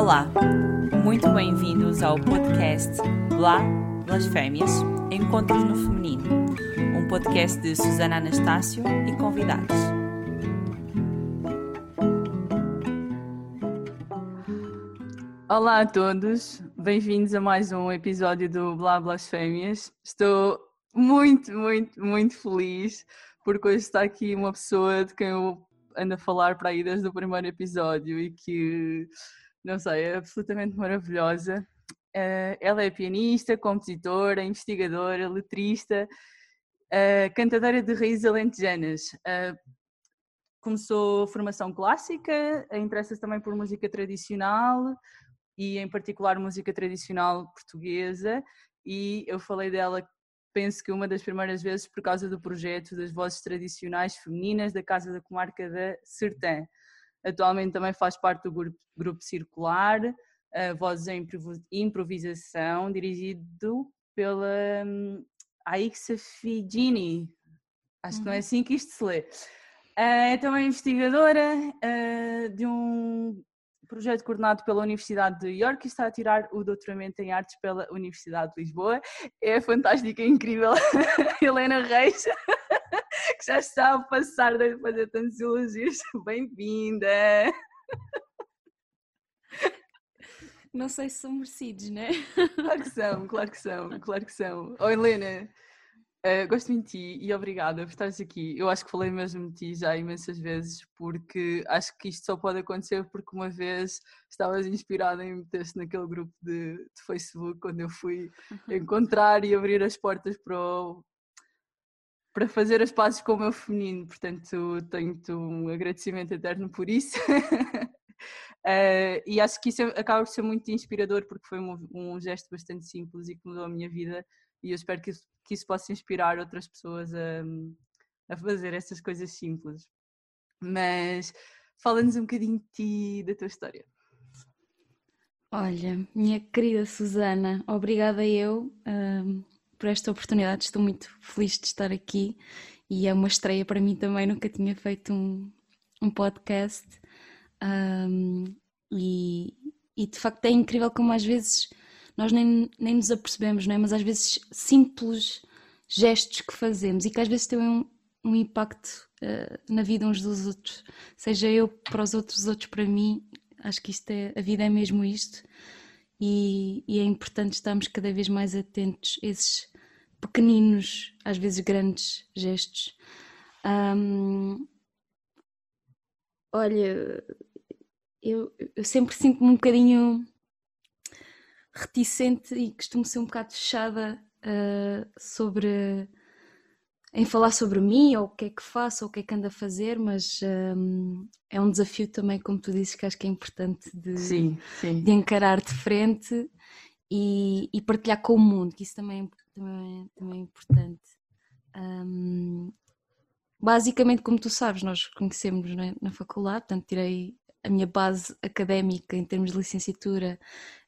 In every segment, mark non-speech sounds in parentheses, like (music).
Olá, muito bem-vindos ao podcast Blá Blasfémias Encontros no Feminino, um podcast de Susana Anastácio e convidados. Olá a todos, bem-vindos a mais um episódio do Blá Blasfémias. Estou muito, muito, muito feliz porque hoje está aqui uma pessoa de quem eu ando a falar para aí desde o primeiro episódio e que, não sei, é absolutamente maravilhosa. Uh, ela é pianista, compositora, investigadora, letrista, uh, cantadeira de raízes alentejanas. Uh, começou formação clássica, interessa-se também por música tradicional e, em particular, música tradicional portuguesa. E eu falei dela penso que uma das primeiras vezes por causa do projeto das vozes tradicionais femininas da Casa da Comarca da Sertã. Atualmente também faz parte do grupo, grupo Circular, uh, Vozes em Improvisação, dirigido pela um, Aixa Figini. Acho uhum. que não é uhum. assim que isto se lê. Uh, é também investigadora uh, de um projeto coordenado pela Universidade de York e está a tirar o doutoramento em artes pela Universidade de Lisboa. É fantástica e incrível (laughs) Helena Reis, já está a passar de fazer tantos elogios. (laughs) Bem-vinda! Não sei se são merecidos, né? Claro que são, claro que são, claro que são. Oh, Helena, Uh, gosto muito de ti e obrigada por estares aqui. Eu acho que falei mesmo de ti já imensas vezes, porque acho que isto só pode acontecer porque uma vez estavas inspirada em meter-te naquele grupo de, de, Facebook quando eu fui encontrar e abrir as portas para, o, para fazer as pazes com o meu feminino. Portanto, tenho-te um agradecimento eterno por isso. Uh, (laughs) e acho que isso acaba por ser muito inspirador porque foi um, um gesto bastante simples e que mudou a minha vida e eu espero que isso, que isso possa inspirar outras pessoas a, a fazer essas coisas simples. Mas fala-nos um bocadinho de ti, da tua história. Olha, minha querida Susana, obrigada eu um, por esta oportunidade. Estou muito feliz de estar aqui e é uma estreia para mim também. Nunca tinha feito um, um podcast um, e, e de facto é incrível como às vezes nós nem, nem nos apercebemos, não é? Mas às vezes simples gestos que fazemos e que às vezes têm um, um impacto uh, na vida uns dos outros, seja eu para os outros, os outros para mim. Acho que isto é, a vida é mesmo isto e, e é importante estarmos cada vez mais atentos a esses pequeninos, às vezes grandes gestos. Olha, eu, eu sempre sinto-me um bocadinho reticente e costumo ser um bocado fechada uh, sobre em falar sobre mim ou o que é que faço ou o que é que ando a fazer, mas um, é um desafio também, como tu dizes, que acho que é importante de, sim, sim. de encarar de frente e, e, partilhar com o mundo, que isso também, também, também é importante. Um, basicamente, como tu sabes, nós conhecemos é? na faculdade, portanto, tirei a minha base académica em termos de licenciatura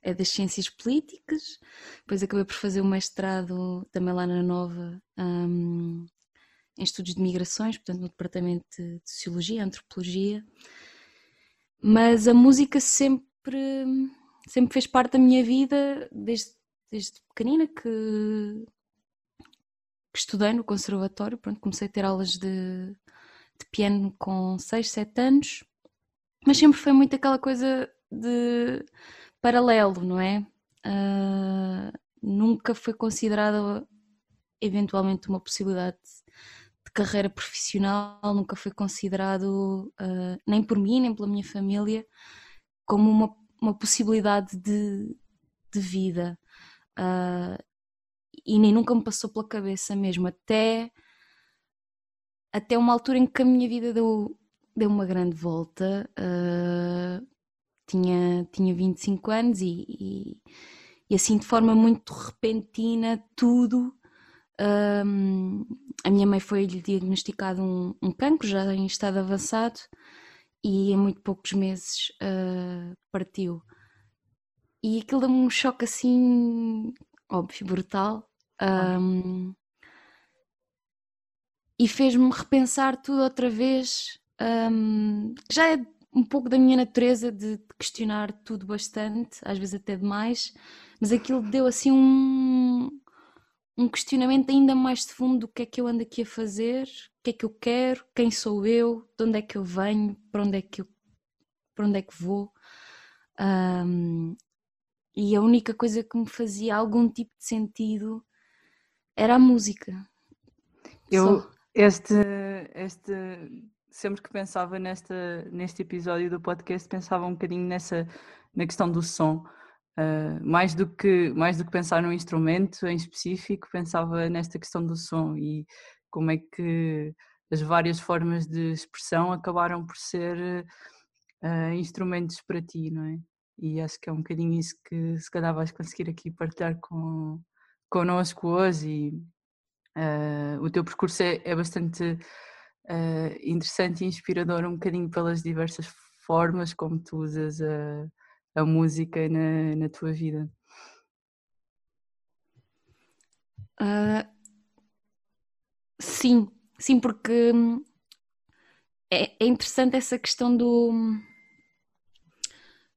é das ciências políticas, depois acabei por fazer o um mestrado também lá na Nova um, em estudos de migrações, portanto no departamento de Sociologia, Antropologia, mas a música sempre, sempre fez parte da minha vida desde, desde pequenina que, que estudei no conservatório, pronto, comecei a ter aulas de, de piano com 6, 7 anos mas sempre foi muito aquela coisa de paralelo, não é? Uh, nunca foi considerada eventualmente uma possibilidade de carreira profissional, nunca foi considerado, uh, nem por mim, nem pela minha família, como uma, uma possibilidade de, de vida. Uh, e nem nunca me passou pela cabeça mesmo, até, até uma altura em que a minha vida deu deu uma grande volta. Uh, tinha, tinha 25 anos e, e, e, assim de forma muito repentina, tudo. Um, a minha mãe foi-lhe diagnosticado um, um cancro já em estado avançado e em muito poucos meses uh, partiu. E aquilo deu-me um choque assim, óbvio, brutal. Um, e fez-me repensar tudo outra vez um, já é um pouco da minha natureza de questionar tudo bastante, às vezes até demais, mas aquilo deu assim um, um questionamento ainda mais de fundo do que é que eu ando aqui a fazer, o que é que eu quero, quem sou eu, de onde é que eu venho, para onde é que eu para onde é que vou. Um, e a única coisa que me fazia algum tipo de sentido era a música. Eu, Só. este, este, sempre que pensava nesta, neste episódio do podcast, pensava um bocadinho nessa, na questão do som. Uh, mais, do que, mais do que pensar num instrumento em específico, pensava nesta questão do som e como é que as várias formas de expressão acabaram por ser uh, instrumentos para ti, não é? E acho que é um bocadinho isso que se calhar vais conseguir aqui partilhar com, connosco hoje e uh, o teu percurso é, é bastante uh, interessante e inspirador um bocadinho pelas diversas formas como tu usas a, a música na, na tua vida. Uh, sim, sim, porque hum, é, é interessante essa questão do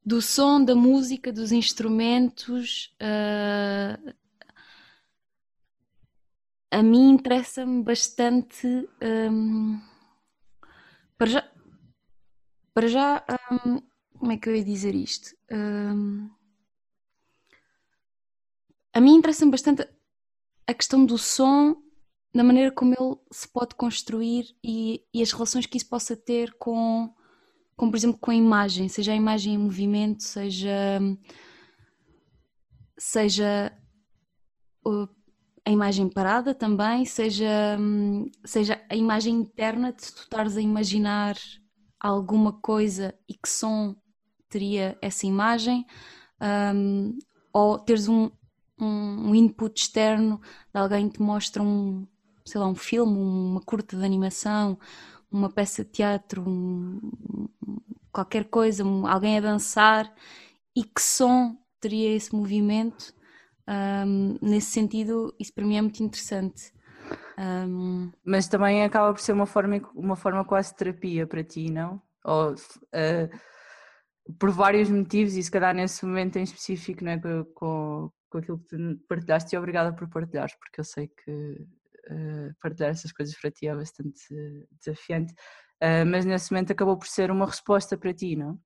do som, da música, dos instrumentos. Uh, a mim interessa-me bastante. Um, para já, para já um, como é que eu ia dizer isto? Um, a mim interessa-me bastante a questão do som, da maneira como ele se pode construir e, e as relações que isso possa ter com como por exemplo com a imagem, seja a imagem em movimento, seja seja a imagem parada também, seja, seja a imagem interna de tu estares a imaginar alguma coisa e que som teria essa imagem, um, ou teres um, um, input externo de alguém que te mostra um, sei lá, um filme, uma curta de animação, uma peça de teatro, um, qualquer coisa, alguém a dançar e que som teria esse movimento. Um, nesse sentido, isso para mim é muito interessante. Um... Mas também acaba por ser uma forma, uma forma quase de terapia para ti, não? Ou, uh, por vários motivos, e se calhar nesse momento em específico, né, com, com aquilo que tu partilhaste, e obrigada por partilhares, porque eu sei que uh, partilhar essas coisas para ti é bastante desafiante, uh, mas nesse momento acabou por ser uma resposta para ti, não?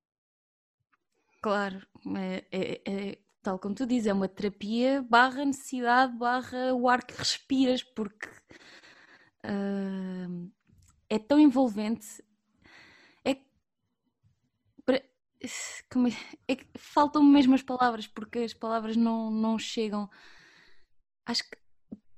Claro, é, é, é, tal como tu dizes, é uma terapia barra necessidade, barra o ar que respiras, porque uh, é tão envolvente. É, como é, é faltam mesmo as palavras, porque as palavras não, não chegam. Acho que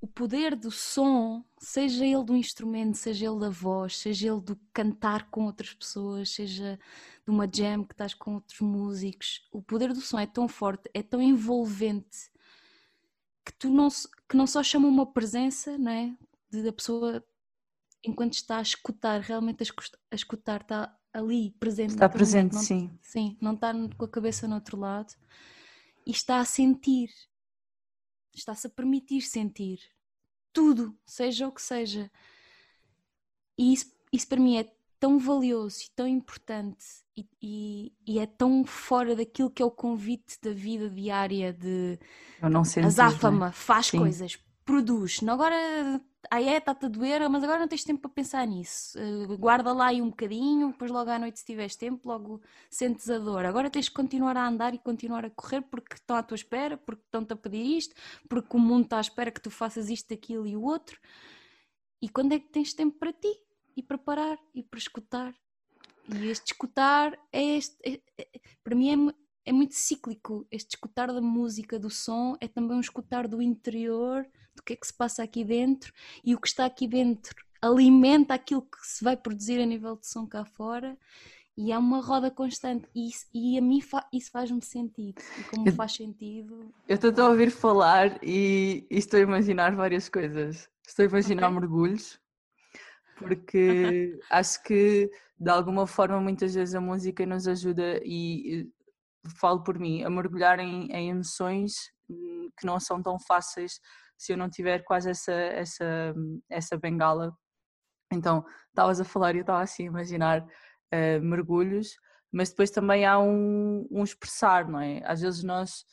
o poder do som, seja ele do instrumento, seja ele da voz, seja ele do cantar com outras pessoas, seja de uma jam que estás com outros músicos, o poder do som é tão forte, é tão envolvente que tu não, que não só chama uma presença, não é? De a pessoa enquanto está a escutar, realmente a escutar, está ali presente. Está presente, não, sim. Sim, não está com a cabeça no outro lado e está a sentir está-se a permitir sentir tudo, seja o que seja. E isso, isso para mim é tão valioso e tão importante e, e, e, é tão fora daquilo que é o convite da vida diária de Eu não sentir, azáfama, né? faz Sim. coisas, produz. Agora aí é, está-te a doer, mas agora não tens tempo para pensar nisso. Uh, guarda lá aí um bocadinho, depois logo à noite, se tiveres tempo, logo sentes a dor. Agora tens que continuar a andar e continuar a correr porque estão à tua espera, porque estão-te a pedir isto, porque o mundo está à espera que tu faças isto, aquilo e o outro. E quando é que tens tempo para ti? E para parar e para escutar? E este escutar é este, é, é, para mim é, é muito cíclico. Este escutar da música, do som, é também um escutar do interior do que é que se passa aqui dentro e o que está aqui dentro alimenta aquilo que se vai produzir a nível de som cá fora. E é uma roda constante. E, isso, e a mim fa isso faz-me sentido. E como eu, faz sentido eu estou a ouvir falar e, e, estou a imaginar várias coisas. Estou a imaginar okay. mergulhos porque (laughs) acho que de alguma forma muitas vezes a música nos ajuda e falo por mim a mergulhar em, em emoções hum, que não são tão fáceis se eu não tiver quase essa, essa, essa bengala. Então, estavas a falar e eu estava assim a imaginar uh, mergulhos, mas depois também há um, um expressar, não é? Às vezes nós,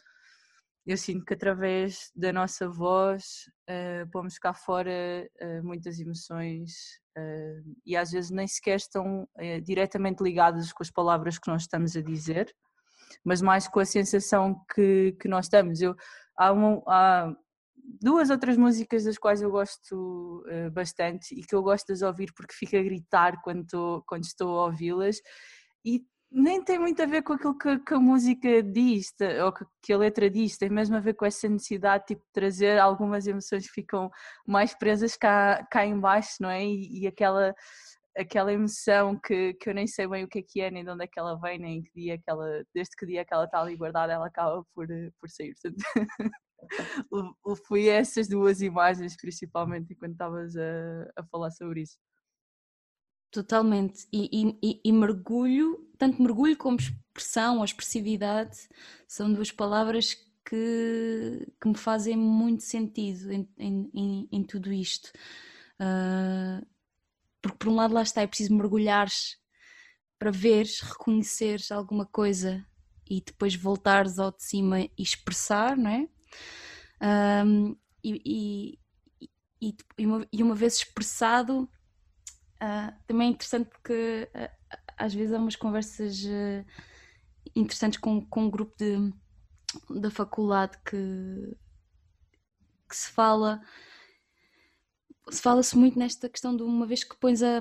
eu sinto que através da nossa voz uh, pomos cá fora uh, muitas emoções uh, e às vezes nem sequer estão uh, diretamente ligadas com as palavras que nós estamos a dizer, mas mais com a sensação que, que nós estamos. Eu, há, um, há duas outras músicas das quais eu gosto uh, bastante e que eu gosto de ouvir porque fico a gritar quando, tô, quando estou a ouvi-las e nem tem muito a ver com aquilo que, que a música diz ou que, que, a letra diz, tem mesmo a ver com essa necessidade tipo, de trazer algumas emoções que ficam mais presas cá, cá em baixo, não é? E, e aquela aquela emoção que, que eu nem sei bem o que é que é, nem de onde é que ela vem, nem que dia que ela, desde que dia que ela está ali guardada, ela acaba por, por sair. (laughs) (laughs) Fui essas duas imagens, principalmente, enquanto estavas a, a falar sobre isso. Totalmente. E, e, e, mergulho, tanto mergulho como expressão ou expressividade, são duas palavras que, que me fazem muito sentido em, em, em tudo isto. Uh, porque, por um lado, lá está, é preciso mergulhares para veres, reconheceres alguma coisa e depois voltares ao de cima e expressar, não é? Um, e, e, e, uma, e, uma, vez expressado, uh, também é interessante porque uh, às vezes há umas conversas uh, interessantes com, com um grupo de, da faculdade que, que se fala se fala-se muito nesta questão de uma vez que pões a,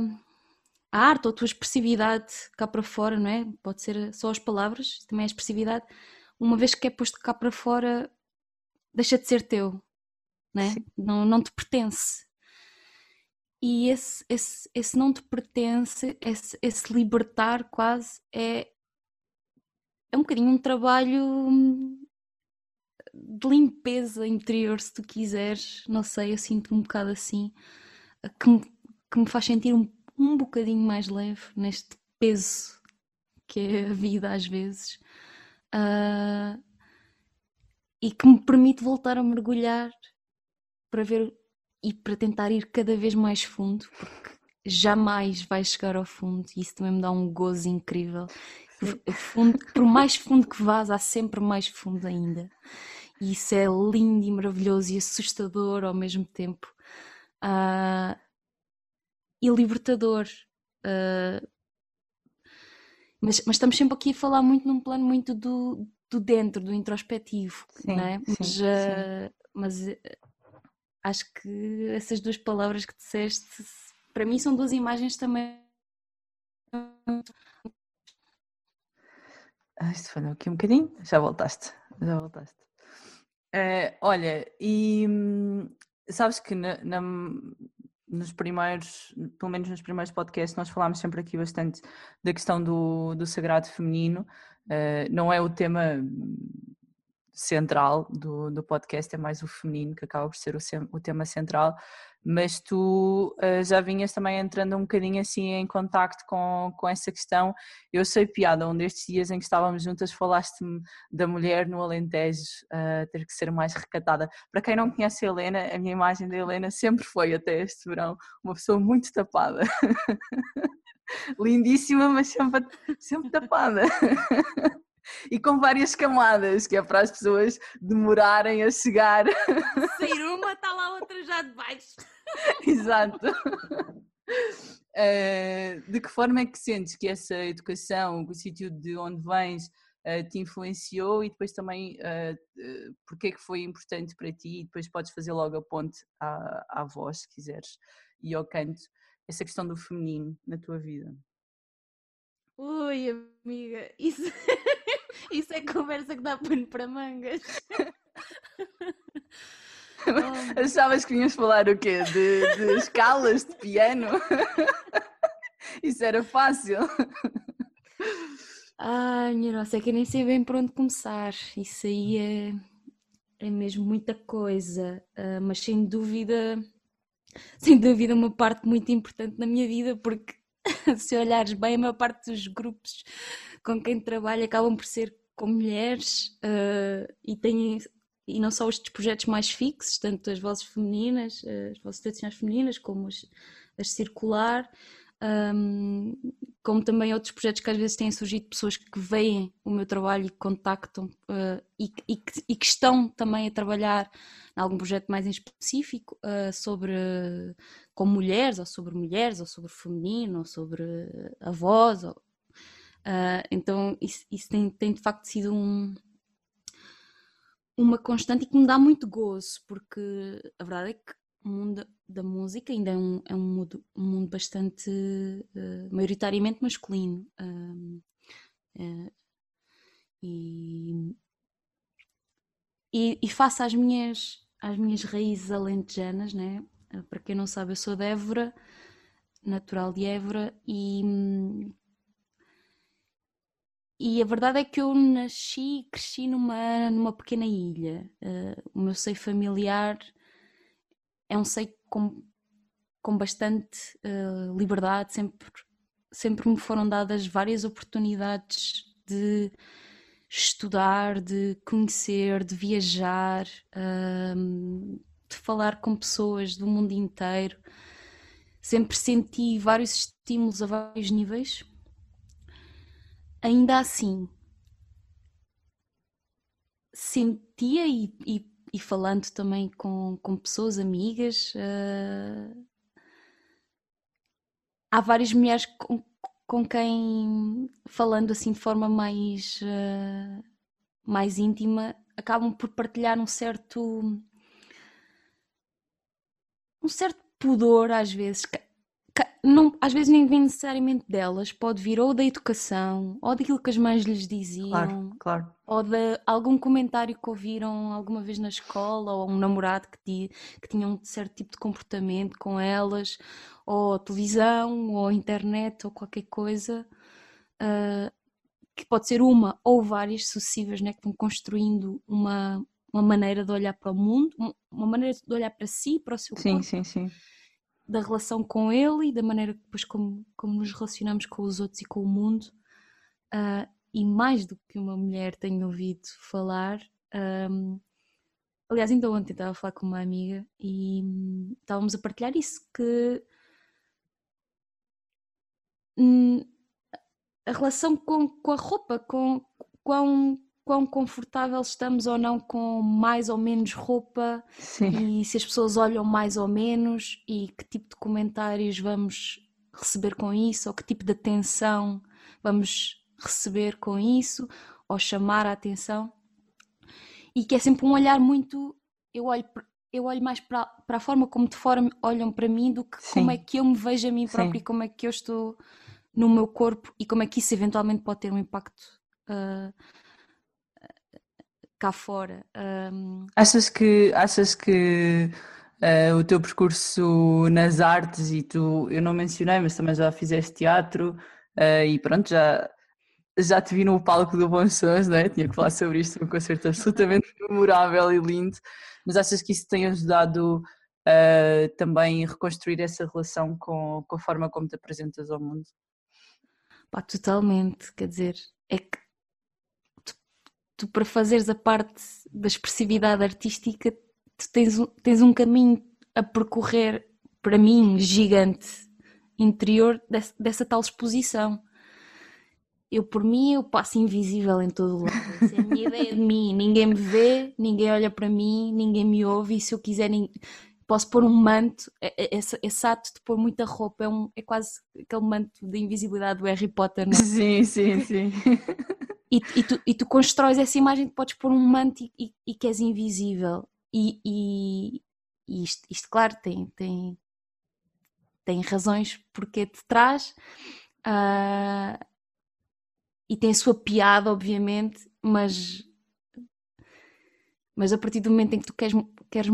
a arte ou a tua expressividade cá para fora, não é? Pode ser só as palavras, também a expressividade. Uma vez que é posto cá para fora, deixa de ser teu, né? não, não te pertence. E esse, esse, esse não te pertence, esse, esse libertar quase é, é um bocadinho um trabalho hum, de limpeza interior, se tu quiseres, não sei, eu sinto um bocado assim, que me, que me faz sentir um, um bocadinho mais leve neste peso que é a vida às vezes. Uh, e que me permite voltar a mergulhar para ver e para tentar ir cada vez mais fundo, porque jamais vai chegar ao fundo e isso também me dá um gozo incrível. Fundo, por mais fundo que vás, há sempre mais fundo ainda. E isso é lindo e maravilhoso e assustador ao mesmo tempo. Uh, e libertador. Uh, mas, mas, estamos sempre aqui a falar muito num plano muito do, do dentro, do introspectivo, sim, não é? Sim, mas, sim. Uh, mas uh, acho que essas duas palavras que disseste, para mim são duas imagens também. Ah, isto falhou aqui um bocadinho, já voltaste, já voltaste. Uh, olha, e hum, sabes que na, na, nos primeiros, pelo menos nos primeiros podcasts, nós falámos sempre aqui bastante da questão do, do sagrado feminino. Uh, não é o tema central do, do podcast, é mais o feminino, que acaba por ser o, o tema central, mas tu uh, já vinhas também entrando um bocadinho assim em contacto com, com essa questão. Eu sei piada, um destes dias em que estávamos juntas falaste-me da mulher no Alentejo uh, ter que ser mais recatada. Para quem não conhece a Helena, a minha imagem da Helena sempre foi até este verão uma pessoa muito tapada. (laughs) Lindíssima, mas sempre, sempre tapada. e com várias camadas, que é para as pessoas demorarem a chegar. Sair uma, está lá outra já de baixo. Exato. Uh, de que forma é que sentes que essa educação, o sítio de onde vens, uh, te influenciou e depois também uh, porque é que foi importante para ti e depois podes fazer logo a ponte à, à voz, se quiseres, e ao canto, essa questão do feminino na tua vida? Ui, amiga, isso, (laughs) isso é conversa que dá pano para mangas. Oh. (laughs) Achavas que vinhas falar o quê? De, de escalas de piano? (laughs) Isso era fácil. Ai, minha nossa, é que eu nem sei bem por onde começar. Isso aí é, é mesmo muita coisa, uh, mas sem dúvida, (laughs) sem dúvida, uma parte muito importante na minha vida, porque (laughs) se olhares bem, a maior parte dos grupos com quem trabalho acabam por ser com mulheres uh, e têm e não só os projetos mais fixos, tanto as vozes femininas, as vozes tradicionais femininas, como as, as circular, um, como também outros projetos que às vezes têm surgido pessoas que veem o meu trabalho e contactam uh, e, e, e, que, estão também a trabalhar em algum projeto mais em específico uh, sobre com mulheres ou sobre mulheres ou sobre feminino ou sobre a voz ou, uh, então isso, isso tem, tem, de facto sido um, uma constante e que me dá muito gozo porque a verdade é que o mundo da música ainda é um, é um, mundo, um mundo bastante uh, maioritariamente masculino uh, uh, e, e, e face às minhas às minhas raízes alentejanas né para quem não sabe eu sou de Évora natural de Évora e e a verdade é que eu nasci e cresci numa, numa pequena ilha. o meu seio familiar é um seio com, com bastante uh, liberdade, sempre, sempre me foram dadas várias oportunidades de estudar, de conhecer, de viajar, uh, de falar com pessoas do mundo inteiro. Sempre senti vários estímulos a vários níveis. Ainda assim, sentia e, e e falando também com, com pessoas amigas, uh, há várias mulheres com, com quem, falando assim de forma mais, uh, mais íntima, acabam por partilhar um certo. um certo pudor às vezes, não, às vezes nem vem necessariamente delas, pode vir ou da educação, ou daquilo que as mães lhes diziam, claro, claro. ou de algum comentário que ouviram alguma vez na escola, ou um namorado que, que tinha um certo tipo de comportamento com elas, ou televisão, ou internet, ou qualquer coisa, uh, que pode ser uma ou várias sucessivas, né, que vão construindo uma, uma maneira de olhar para o mundo, uma maneira de olhar para si, para o seu sim, corpo. Sim, sim, sim da relação com ele e da maneira depois como, como nos relacionamos com os outros e com o mundo. Uh, e mais do que uma mulher tenho ouvido falar. Um, aliás, ainda ontem estava a falar com uma amiga e um, estávamos a partilhar isso, que um, a relação com, com a roupa, com quão quão confortável estamos ou não com mais ou menos roupa Sim. e se as pessoas olham mais ou menos e que tipo de comentários vamos receber com isso ou que tipo de atenção vamos receber com isso ou chamar a atenção e que é sempre um olhar muito eu olho eu olho mais para, para a forma como de fora olham para mim do que Sim. como é que eu me vejo a mim própria Sim. e como é que eu estou no meu corpo e como é que isso eventualmente pode ter um impacto uh, cá fora. Um... Achas que, achas que uh, o teu percurso nas artes e tu, eu não mencionei, mas também já fizeste teatro uh, e pronto, já, já te vi no palco do Bons Sons, né? tinha que falar sobre isto, um concerto (laughs) absolutamente memorável e lindo, mas achas que isso tem ajudado uh, também a reconstruir essa relação com, com a forma como te apresentas ao mundo? Pá, totalmente, quer dizer, é que tu para fazeres a parte da expressividade artística, tu tens, tens um caminho a percorrer, para mim, gigante, interior desse, dessa tal exposição. Eu, por mim, eu passo invisível em todo o lado. Essa é a minha ideia de mim. Ninguém me vê, ninguém olha para mim, ninguém me ouve. E se eu quiser, posso pôr um manto. Esse, esse ato de pôr muita roupa é, um, é quase aquele manto de invisibilidade do Harry Potter, não é? (laughs) Sim, sim, sim. (laughs) e, e, tu, e tu constróis essa imagem que podes pôr um manto e, e, e que és invisível. E, e, e isto, isto, claro, tem, tem, tem razões porque te traz uh, e tem a sua piada, obviamente, mas, mas a partir do momento em que tu queres, queres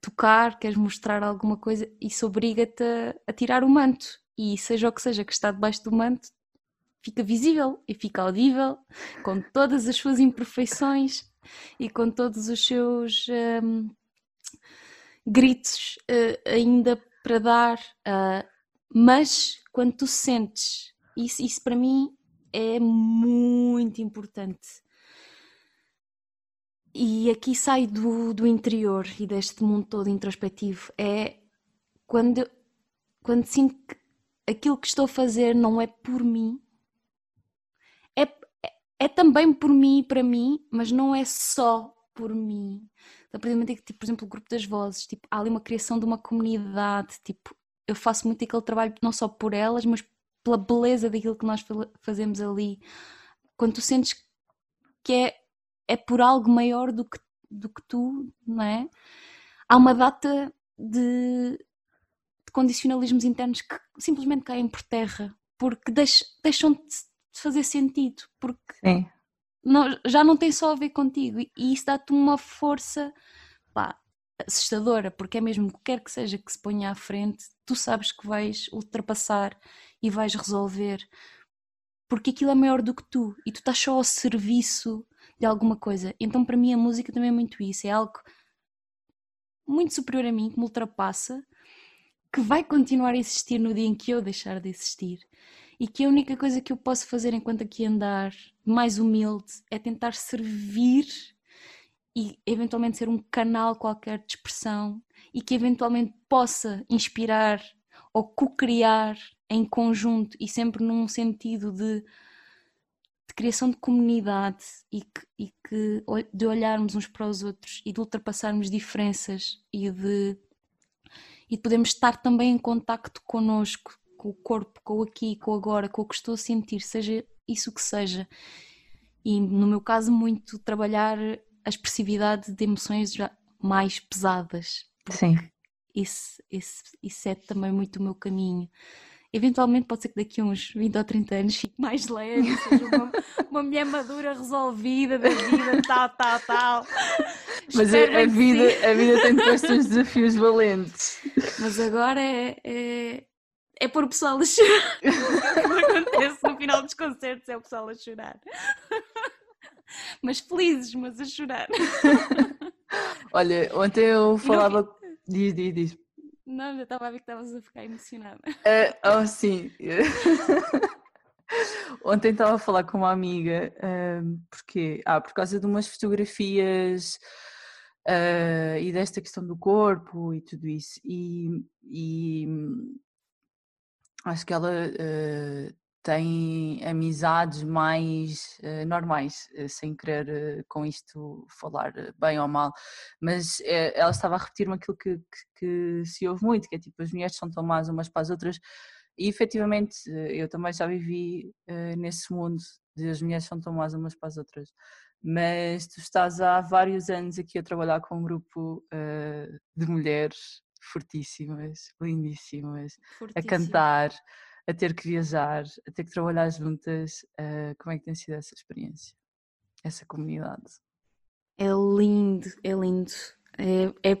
tocar, queres mostrar alguma coisa, isso obriga-te a, tirar o manto. E seja o que seja que está debaixo do manto, fica visível e fica audível, com todas as suas imperfeições e com todos os seus um, gritos uh, ainda para dar. Uh, mas quando tu sentes, isso, isso para mim é muito importante. E aqui sai do, do interior e deste mundo todo introspectivo. É quando, quando sinto que aquilo que estou a fazer não é por mim, é, é, também por mim e para mim, mas não é só por mim. A partir do momento em que, tipo, por exemplo, o grupo das vozes, tipo, há ali uma criação de uma comunidade, tipo, eu faço muito aquele trabalho não só por elas, mas pela beleza daquilo que nós fazemos ali. Quando tu sentes que é, é por algo maior do que, do que tu, não é? Há uma data de, de condicionalismos internos que simplesmente caem por terra porque deix, deixam de fazer sentido, porque Sim. Não, já não tem só a ver contigo e, e isso dá-te uma força pá, assustadora, porque é mesmo que quer que seja que se ponha à frente, tu sabes que vais ultrapassar e vais resolver, porque aquilo é maior do que tu e tu estás só ao serviço de alguma coisa. Então, para mim, a música também é muito isso, é algo muito superior a mim, que me ultrapassa, que vai continuar a existir no dia em que eu deixar de existir. E que a única coisa que eu posso fazer enquanto aqui andar, mais humilde, é tentar servir e eventualmente ser um canal qualquer de expressão e que eventualmente possa inspirar ou co-criar em conjunto e sempre num sentido de, de criação de comunidade e, que, e que, de olharmos uns para os outros e de ultrapassarmos diferenças e de, e de podermos estar também em contacto connosco, com o corpo, com o aqui, com o agora, com o que estou a sentir, seja isso que seja. E no meu caso, muito trabalhar a expressividade de emoções já mais pesadas. Sim. Isso, isso, isso é também muito o meu caminho. Eventualmente pode ser que daqui a uns 20 ou 30 anos fique mais leve, seja uma, uma mulher madura, resolvida da vida, tal, tal, tal. Mas a, a vida, a vida tem depois uns desafios valentes. Mas agora é, é, é pôr o pessoal a chorar. o que acontece no final dos concertos é o pessoal a chorar mas felizes, mas a chorar. Olha, ontem eu falava. Não... Diz, diz, diz. Não, já estava a ver que estavas a ficar emocionada. Uh, (laughs) oh, sim. (laughs) Ontem estava a falar com uma amiga, uh, porque, ah, por causa de umas fotografias uh, e desta questão do corpo e tudo isso. E, e acho que ela uh, tem amizades mais uh, normais, uh, sem querer uh, com isto falar bem ou mal, mas ela estava a repetir-me aquilo que, que, que, se ouve muito, que é tipo, as mulheres são tão más umas para as outras, e efetivamente eu também já vivi nesse mundo de as mulheres são tão más umas para as outras, mas tu estás há vários anos aqui a trabalhar com um grupo de mulheres fortíssimas, lindíssimas, a cantar, a ter que viajar, a ter que trabalhar juntas. Uh, como é que tem sido essa experiência? Essa comunidade? É lindo, é lindo. É, é,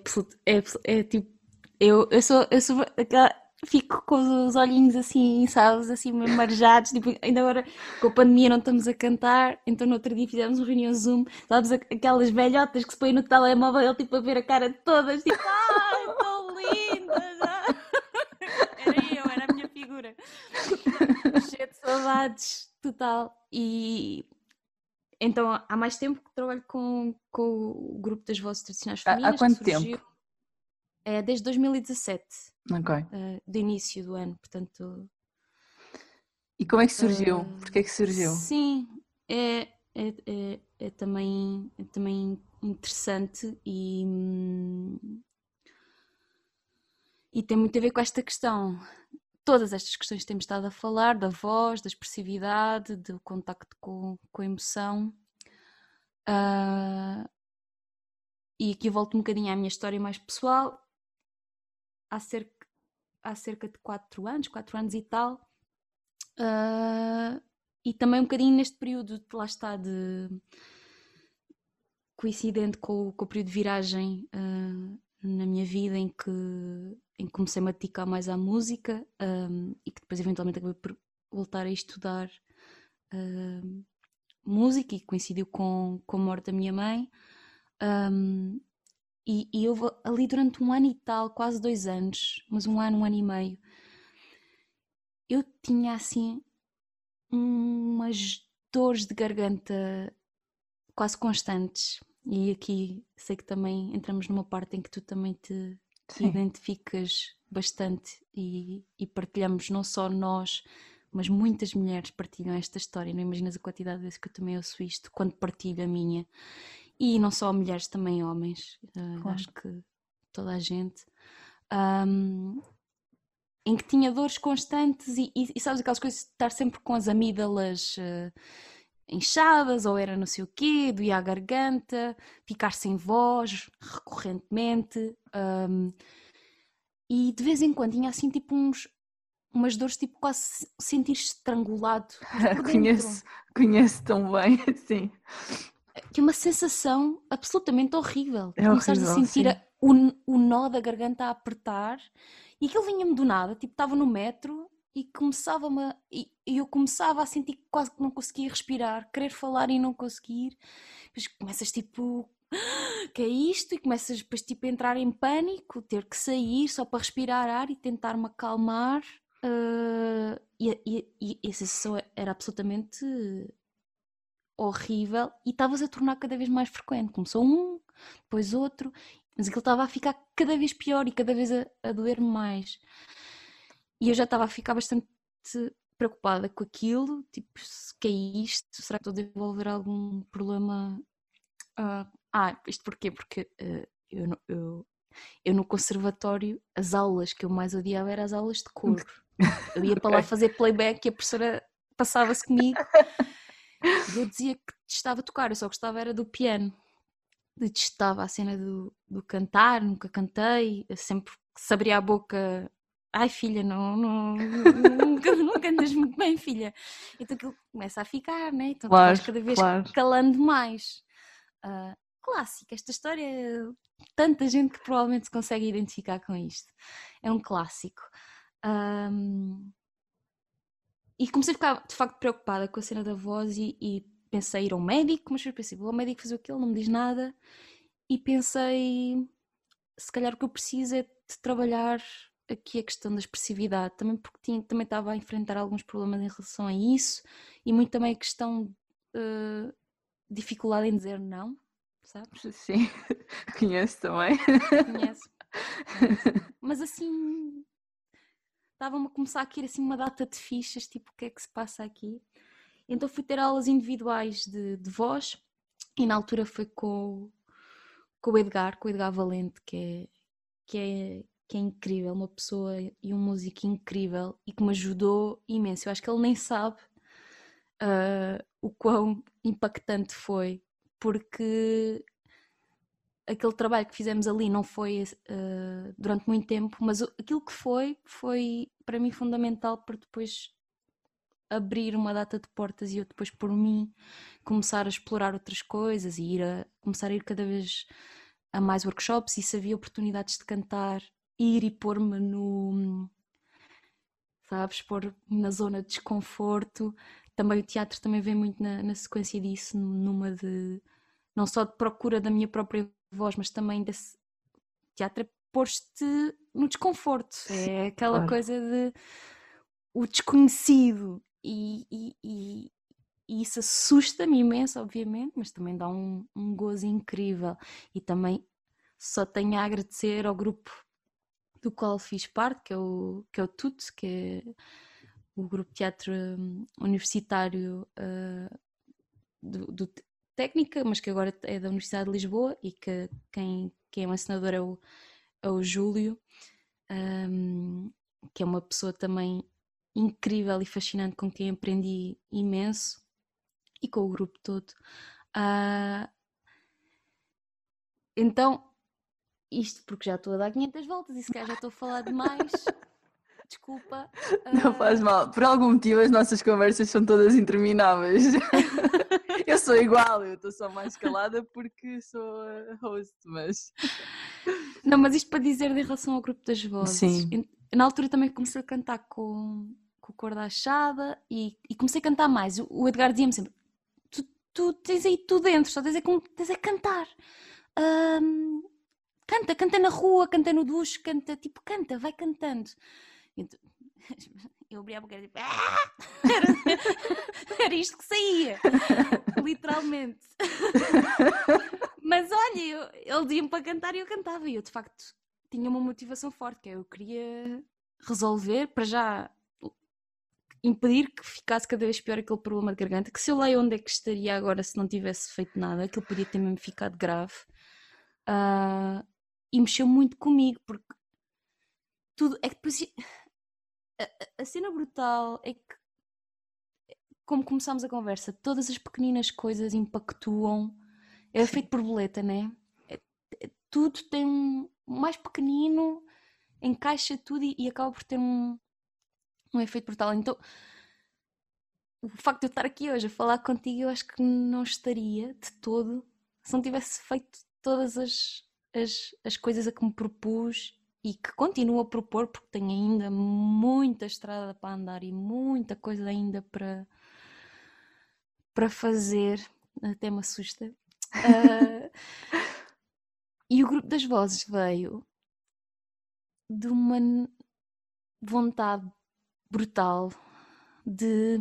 é, é tipo, eu, eu sou, eu sou aquela, fico com os olhinhos assim, sabes, assim meio marejados, tipo, ainda agora com a pandemia não estamos a cantar, então no outro dia fizemos uma reunião Zoom, sabes, aquelas velhotas que se põem no telemóvel, tipo, a ver a cara de todas, tipo, ai, tão lindas, (laughs) Cheia de saudades, total. E então há mais tempo que trabalho com, com o grupo das vozes tradicionais femininas. Há quanto tempo? É desde 2017. Ok. Uh, do início do ano, portanto. E como é que surgiu? Uh, Porquê é que surgiu? Sim, é, é, é, é, também, é também interessante e, e tem muito a ver com esta questão todas estas questões que temos estado a falar, da voz, da expressividade, do contacto com, com a emoção. Uh, e aqui volto um bocadinho à minha história mais pessoal. Há cerca, há cerca de 4 anos, 4 anos e tal. Uh, e também um bocadinho neste período, lá está, de coincidente com, com o período de viragem uh, na minha vida em que, em que comecei -me a dedicar mais à música um, e que depois eventualmente acabei por voltar a estudar um, música e coincidiu com, com a morte da minha mãe. Um, e, e eu ali durante um ano e tal, quase dois anos, mas um ano, um ano e meio, eu tinha assim umas dores de garganta quase constantes e aqui sei que também entramos numa parte em que tu também te Sim. identificas bastante e, e, partilhamos não só nós, mas muitas mulheres partilham esta história. Não imaginas a quantidade de vezes que eu também ouço isto quando partilho a minha. E não só mulheres, também homens. Uh, claro. Acho que toda a gente. Um, em que tinha dores constantes e, e, e, sabes aquelas coisas de estar sempre com as amígdalas uh, inchadas ou era não sei o quê, doía a garganta, ficar sem voz recorrentemente um, e de vez em quando tinha assim tipo uns umas dores tipo quase sentir estrangulado. (laughs) Conheço, conheço tão bem, (laughs) sim. Que é uma sensação absolutamente horrível. É começares a sentir a, o, o nó da garganta a apertar e aquilo vinha-me do nada, tipo, estava no metro e começava-me e, eu começava a sentir que quase que não conseguia respirar, querer falar e não conseguir. Depois começas tipo, que é isto? E começas depois tipo a entrar em pânico, ter que sair só para respirar ar e tentar me acalmar. Uh, e, e, e a sensação era absolutamente horrível e estavas a tornar cada vez mais frequente. Começou um, depois outro, mas aquilo estava a ficar cada vez pior e cada vez a, a doer mais. E eu já estava a ficar bastante preocupada com aquilo, tipo, que é isto? Será que estou a desenvolver algum problema? Uh, ah, isto porquê? Porque uh, eu, eu, eu no conservatório, as aulas que eu mais odiava eram as aulas de coro. Eu ia (laughs) para lá fazer playback e a professora passava-se comigo. Eu dizia que estava a tocar, eu só gostava era do piano detestava a cena do, do cantar, nunca cantei, sempre que se abria a boca, ai filha, não, não, nunca, (laughs) não cantas muito bem, filha. Então aquilo começa a ficar, né? Então claro, tu vais cada vez claro. calando mais. Uh, clássico, esta história, tanta gente que provavelmente se consegue identificar com isto. É um clássico. Um, e comecei a ficar de facto preocupada com a cena da voz e, e pensei ir ao médico, mas depois pensei, vou ao médico fazer aquilo, não me diz nada. E pensei, se calhar o que eu preciso é de trabalhar aqui a questão da expressividade, também porque tinha, também estava a enfrentar alguns problemas em relação a isso e muito também a questão de uh, dificuldade em dizer não, sabes? (laughs) Sim, (laughs) conheço também. Conheço. Mas assim, estava-me a começar a cair assim uma data de fichas, tipo, o que é que se passa aqui? Então fui ter aulas individuais de, de voz e na altura foi com, com o Edgar, com o Edgar Valente, que é, que é, que é incrível, uma pessoa e um músico incrível e que me ajudou imenso. Eu acho que ele nem sabe uh, o quão impactante foi, porque aquele trabalho que fizemos ali não foi uh, durante muito tempo, mas aquilo que foi, foi para mim fundamental para depois abrir uma data de portas e eu depois por mim começar a explorar outras coisas e ir a começar a ir cada vez a mais workshops e se havia oportunidades de cantar, ir e pôr-me no sabes, pôr na zona de desconforto. Também o teatro também vem muito na, na sequência disso, numa de não só de procura da minha própria voz, mas também desse teatro é pôr-te no desconforto. É aquela claro. coisa de o desconhecido e, e, e, e isso assusta-me imenso, obviamente, mas também dá um, um gozo incrível. E também só tenho a agradecer ao grupo do qual fiz parte, que é o, que é o TUT, que é o grupo de teatro hum, universitário uh, do, do, técnica, mas que agora é da Universidade de Lisboa e que quem, quem é o ensinador é o, é o Júlio, um, que é uma pessoa também incrível e fascinante com quem aprendi imenso e com o grupo todo. Uh, então, isto porque já estou a dar 500 voltas e se calhar já estou a falar demais. Desculpa. Não faz mal. Por algum motivo as nossas conversas são todas intermináveis. (laughs) eu sou igual, eu estou só mais calada porque sou host, mas. Não, mas isto para dizer em relação ao grupo das vozes. Sim. Na altura também comecei a cantar com, com a corda achada e, e comecei a cantar mais. O Edgar dizia-me sempre: tu, tu, tens aí tudo dentro, só tens a, tens a cantar. Um, canta, canta na rua, canta no duche, canta, tipo, canta, vai cantando. Então, (laughs) eu abria a boca e tipo, ah! (laughs) era, era isto que saía, (laughs) literalmente. Mas olha, eu, ele dizia-me para cantar e eu cantava, e eu de facto tinha uma motivação forte, que é eu queria resolver, para já impedir que ficasse cada vez pior aquele problema de garganta, que se eu leio onde é que estaria agora se não tivesse feito nada, aquilo podia ter mesmo ficado grave. Uh, e mexeu muito comigo, porque tudo é que depois (laughs) a, a, cena brutal é que como começámos a conversa, todas as pequeninas coisas impactuam. É feito por boleta, né? É, é, tudo tem um mais pequenino, encaixa tudo e, e acaba por ter um, um efeito brutal. Então, o facto de eu estar aqui hoje a falar contigo, eu acho que não estaria de todo se não tivesse feito todas as, as, as coisas a que me propus e que continuo a propor, porque tenho ainda muita estrada para andar e muita coisa ainda para, para fazer, até me assusta. Uh, (laughs) e o grupo das vozes veio de uma vontade brutal de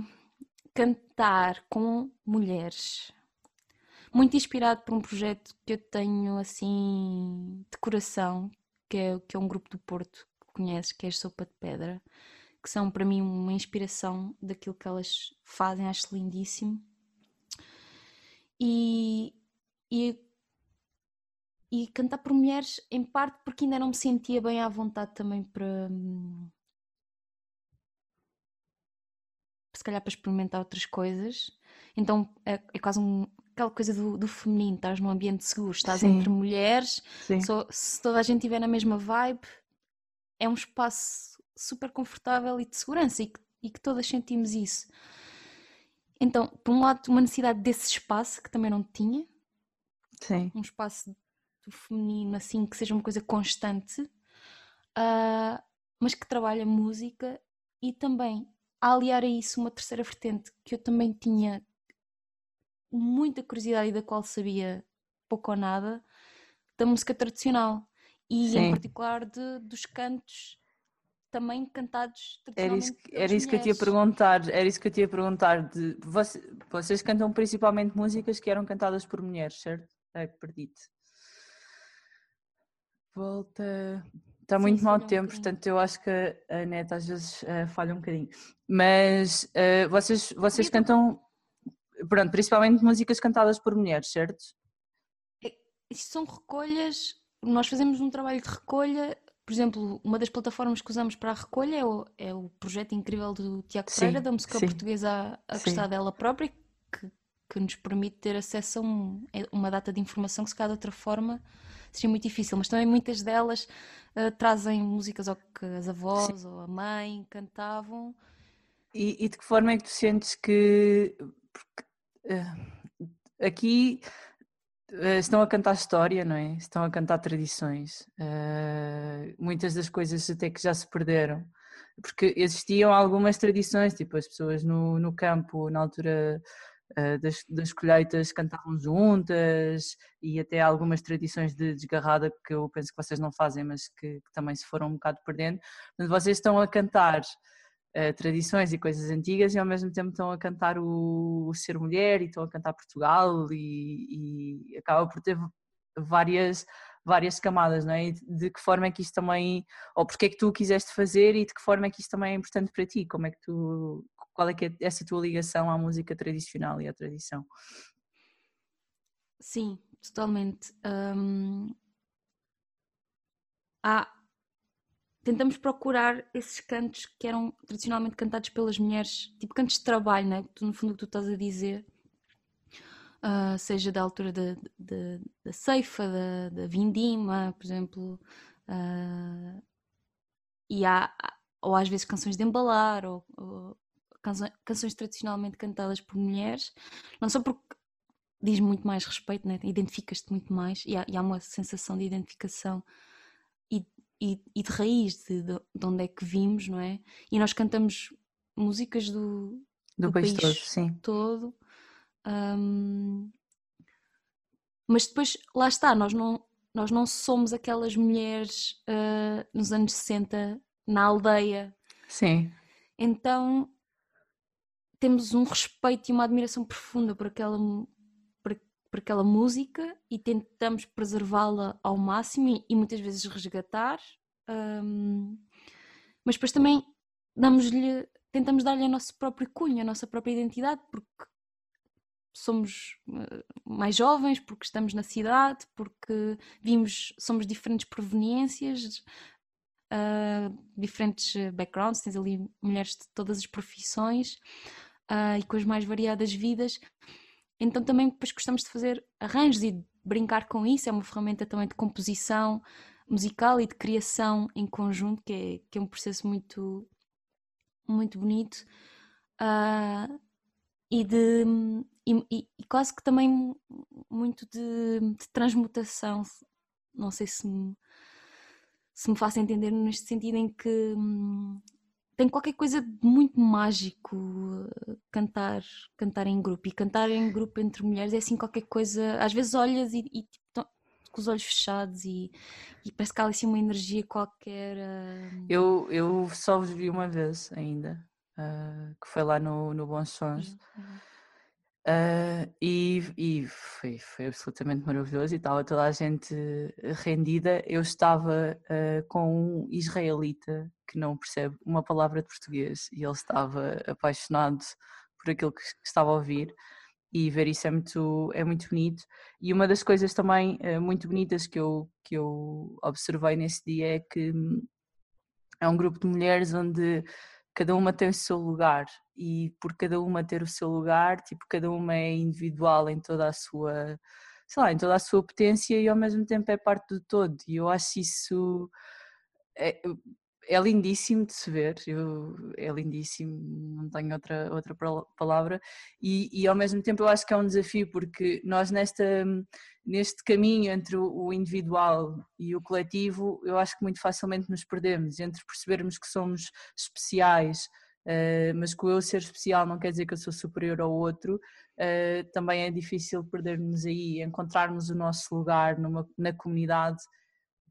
cantar com mulheres. Muito inspirado por um projeto que eu tenho assim de coração, que é, que é um grupo do Porto que conheces, que é Sopa de Pedra, que são para mim uma inspiração daquilo que elas fazem, acho lindíssimo. E, e, e cantar por mulheres, em parte porque ainda não me sentia bem à vontade também para se calhar para experimentar outras coisas. Então é, é quase um, aquela coisa do, do, feminino, estás num ambiente seguro, estás Sim. entre mulheres, só, se toda a gente estiver na mesma vibe, é um espaço super confortável e de segurança e que, e que todas sentimos isso. Então, por um lado, uma necessidade desse espaço que também não tinha. Sim. Um espaço do feminino, assim, que seja uma coisa constante, uh, mas que trabalha música e também a aliar a isso uma terceira vertente que eu também tinha muita curiosidade e da qual sabia pouco ou nada, da música tradicional e Sim. em particular de, dos cantos também cantados era isso, era isso que eu tinha a perguntar era isso que eu perguntar de, vocês, vocês cantam principalmente músicas que eram cantadas por mulheres certo? É, perdi-te volta Está muito mau tempo, um portanto eu acho que a net às vezes uh, falha um bocadinho. Mas uh, vocês, vocês cantam, pronto, principalmente músicas cantadas por mulheres, certo? É, isto são recolhas, nós fazemos um trabalho de recolha, por exemplo, uma das plataformas que usamos para a recolha é o, é o projeto incrível do Tiago Pereira, da música sim. portuguesa a, gostar dela própria, que, que nos permite ter acesso a um, é uma data de informação que se calhar de outra forma seria muito difícil, mas também muitas delas uh, trazem músicas ou que as avós Sim. ou a mãe cantavam. E, e, de que forma é que tu sentes que porque, aqui uh, estão a cantar história, não é? Estão a cantar tradições. muitas das coisas até que já se perderam porque existiam algumas tradições, tipo as pessoas no, no campo, na altura eh, das, das, colheitas cantavam juntas e até algumas tradições de desgarrada que eu penso que vocês não fazem, mas que, que também se foram um bocado perdendo. Portanto, vocês estão a cantar uh, tradições e coisas antigas e ao mesmo tempo estão a cantar o, o ser mulher e estão a cantar Portugal e, e acaba por ter várias várias camadas, não é? De que forma é que isto também, ou porque é que tu quiseste fazer e de que forma é que isto também é importante para ti? Como é que tu, qual é que é essa tua ligação à música tradicional e à tradição? Sim, totalmente. Um... Há... Tentamos procurar esses cantos que eram tradicionalmente cantados pelas mulheres, tipo cantos de trabalho, né? No fundo, o que tu estás a dizer, uh, seja da altura da, da, da ceifa, da, da, vindima, por exemplo, uh, e há, ou às vezes canções de embalar, ou, ou canções tradicionalmente cantadas por mulheres, não só porque diz muito mais respeito, né? identificas-te muito mais e há, e há, uma sensação de identificação e, e, e de raiz de, de, de, onde é que vimos, não é? E nós cantamos músicas do, do, do país, país, todo, sim. todo um, mas depois, lá está, nós não, nós não somos aquelas mulheres uh, nos anos 60 na aldeia. Sim. Então temos um respeito e uma admiração profunda por aquela, por, aquela música e tentamos preservá-la ao máximo e, e, muitas vezes resgatar, um, mas depois também damos-lhe, tentamos dar-lhe o nosso próprio cunho, a nossa própria identidade, porque somos uh, mais jovens, porque estamos na cidade, porque vimos, somos diferentes proveniências, uh, diferentes backgrounds, tens ali mulheres de todas as profissões uh, e com as mais variadas vidas. Então também depois gostamos de fazer arranjos e de brincar com isso, é uma ferramenta também de composição musical e de criação em conjunto, que é, que é um processo muito, muito bonito. Uh, e de e, e, quase que também muito de, de, transmutação não sei se me, se me faço entender neste sentido em que hum, tem qualquer coisa de muito mágico uh, cantar, cantar em grupo. E cantar em grupo entre mulheres é assim qualquer coisa. Às vezes olhas e, e tipo, com os olhos fechados e, e, parece que há assim uma energia qualquer. Uh... Eu, eu só vos vi uma vez ainda, uh, que foi lá no, no Bons Sons. Uhum. Uh, e, e foi, foi, absolutamente maravilhoso e estava toda a gente rendida. Eu estava uh, com um israelita que não percebe uma palavra de português e ele estava apaixonado por aquilo que, estava a ouvir e ver isso é muito, é muito bonito. E uma das coisas também uh, muito bonitas que eu, que eu observei nesse dia é que é um grupo de mulheres onde cada uma tem o seu lugar e por cada uma ter o seu lugar, tipo, cada uma é individual em toda a sua, sei lá, em toda a sua potência e ao mesmo tempo é parte do todo. E eu acho isso é, é lindíssimo de se ver, eu, é lindíssimo, não tenho outra, outra palavra, e, e ao mesmo tempo eu acho que é um desafio porque nós nesta, neste caminho entre o individual e o coletivo, eu acho que muito facilmente nos perdemos, entre percebermos que somos especiais, uh, mas que o eu ser especial não quer dizer que eu sou superior ao outro, uh, também é difícil perdermos aí, encontrarmos o nosso lugar numa, na comunidade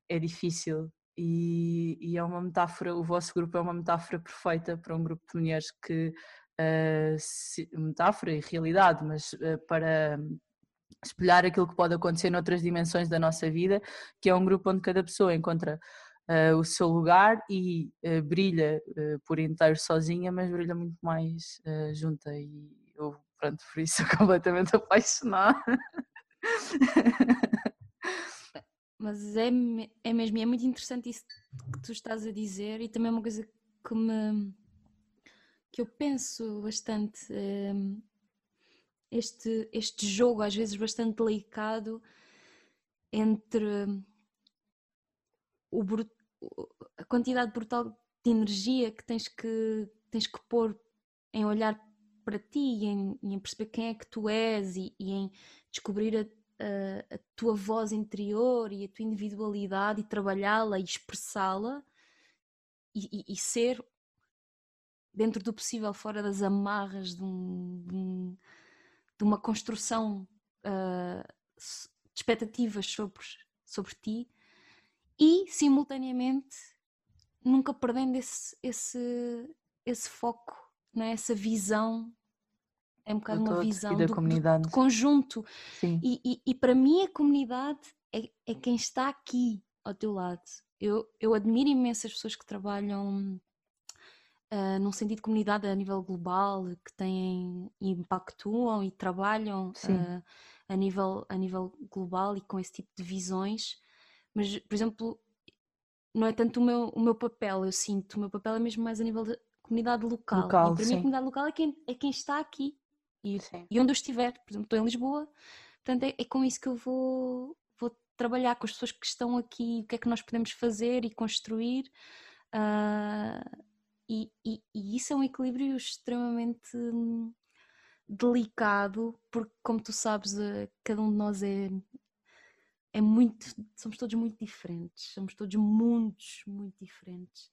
é difícil e, e, é uma metáfora, o vosso grupo é uma metáfora perfeita para um grupo de mulheres que, uh, se, metáfora e realidade, mas uh, para espelhar aquilo que pode acontecer noutras dimensões da nossa vida, que é um grupo onde cada pessoa encontra uh, o seu lugar e brilha por inteiro sozinha, mas brilha muito mais junta e eu, pronto, por isso (laughs) completamente apaixonada. (laughs) Mas é, é mesmo, é muito interessante isso que tu estás a dizer e também é uma coisa que me que eu penso bastante é, este, este jogo às vezes bastante delicado entre o, a quantidade brutal de energia que tens que tens que pôr em olhar para ti e em, em perceber quem é que tu és e, e em descobrir a, a, tua voz interior e a tua individualidade e trabalhá-la e expressá-la e, e, e, ser dentro do possível fora das amarras de, um, de, um, de uma construção uh, de expectativas sobre, sobre ti e simultaneamente nunca perdendo esse, esse, esse foco, não é? essa visão é um bocado uma visão do, comunidade. do, conjunto. Sim. E, e, e, para mim a comunidade é, é quem está aqui ao teu lado. Eu, eu admiro imenso as pessoas que trabalham uh, num sentido de comunidade a nível global, que têm impactuam e trabalham uh, a, nível, a nível global e com esse tipo de visões. Mas, por exemplo, não é tanto o meu, o meu papel, eu sinto, o meu papel é mesmo mais a nível de comunidade local. local e para mim a comunidade local é quem, é quem está aqui e, e onde eu estiver, por exemplo, estou em Lisboa, portanto é, é, com isso que eu vou, vou trabalhar com as pessoas que estão aqui, o que é que nós podemos fazer e construir. Uh, e, e, e, isso é um equilíbrio extremamente hum, delicado, porque, como tu sabes, cada um de nós é, é muito. Somos todos muito diferentes, somos todos mundos muito diferentes.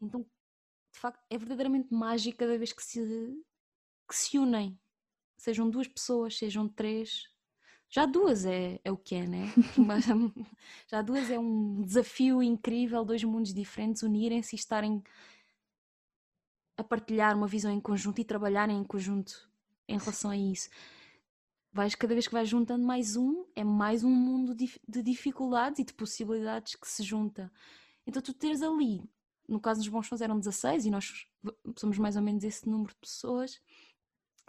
Então, de facto, é verdadeiramente mágico cada vez que se, que se unem sejam duas pessoas, sejam três. Já duas é, é o que é, né? (laughs) Já duas é um desafio incrível, dois mundos diferentes unirem-se e estarem a partilhar uma visão em conjunto e trabalharem em conjunto em relação a isso. vais cada vez que vais juntando mais um, é mais um mundo de dificuldades e de possibilidades que se junta. Então tu teres ali, no caso dos bons sons eram 16 e nós somos mais ou menos esse número de pessoas,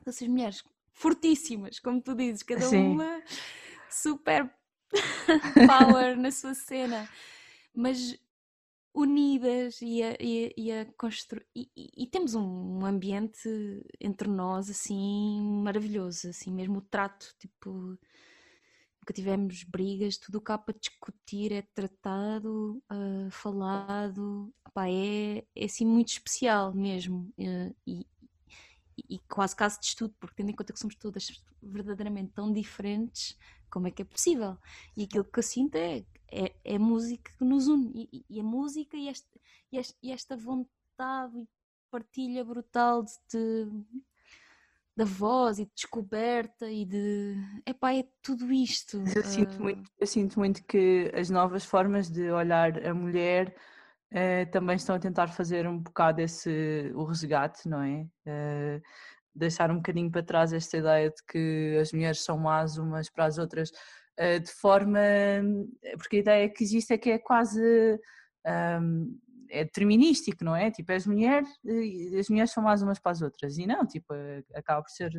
essas mulheres fortíssimas, como tu dizes, cada Sim. uma super (laughs) power na sua cena, mas unidas e a, e, e a construir. E, e, temos um ambiente entre nós assim maravilhoso, assim mesmo o trato, tipo. Nunca tivemos brigas, tudo cá para discutir é tratado, uh, falado, Pá, é, é assim muito especial mesmo. Uh, e, e, quase caso de estudo, porque tendo em conta que somos todas verdadeiramente tão diferentes, como é que é possível? E aquilo que eu sinto é, é, é música que nos une, e, e a música e, este, e, e esta vontade e partilha brutal de, de, da voz e de descoberta e de. Epá, é tudo isto. Eu sinto, uh... muito, eu sinto muito que as novas formas de olhar a mulher. Uh, também estão a tentar fazer um bocado esse o resgate, não é? Uh, deixar um bocadinho para trás esta ideia de que as mulheres são más umas para as outras, uh, de forma. Porque a ideia que existe é que é quase. Um, é determinístico, não é? Tipo, as mulheres, as mulheres são mais umas para as outras. E não, tipo, acaba por ser.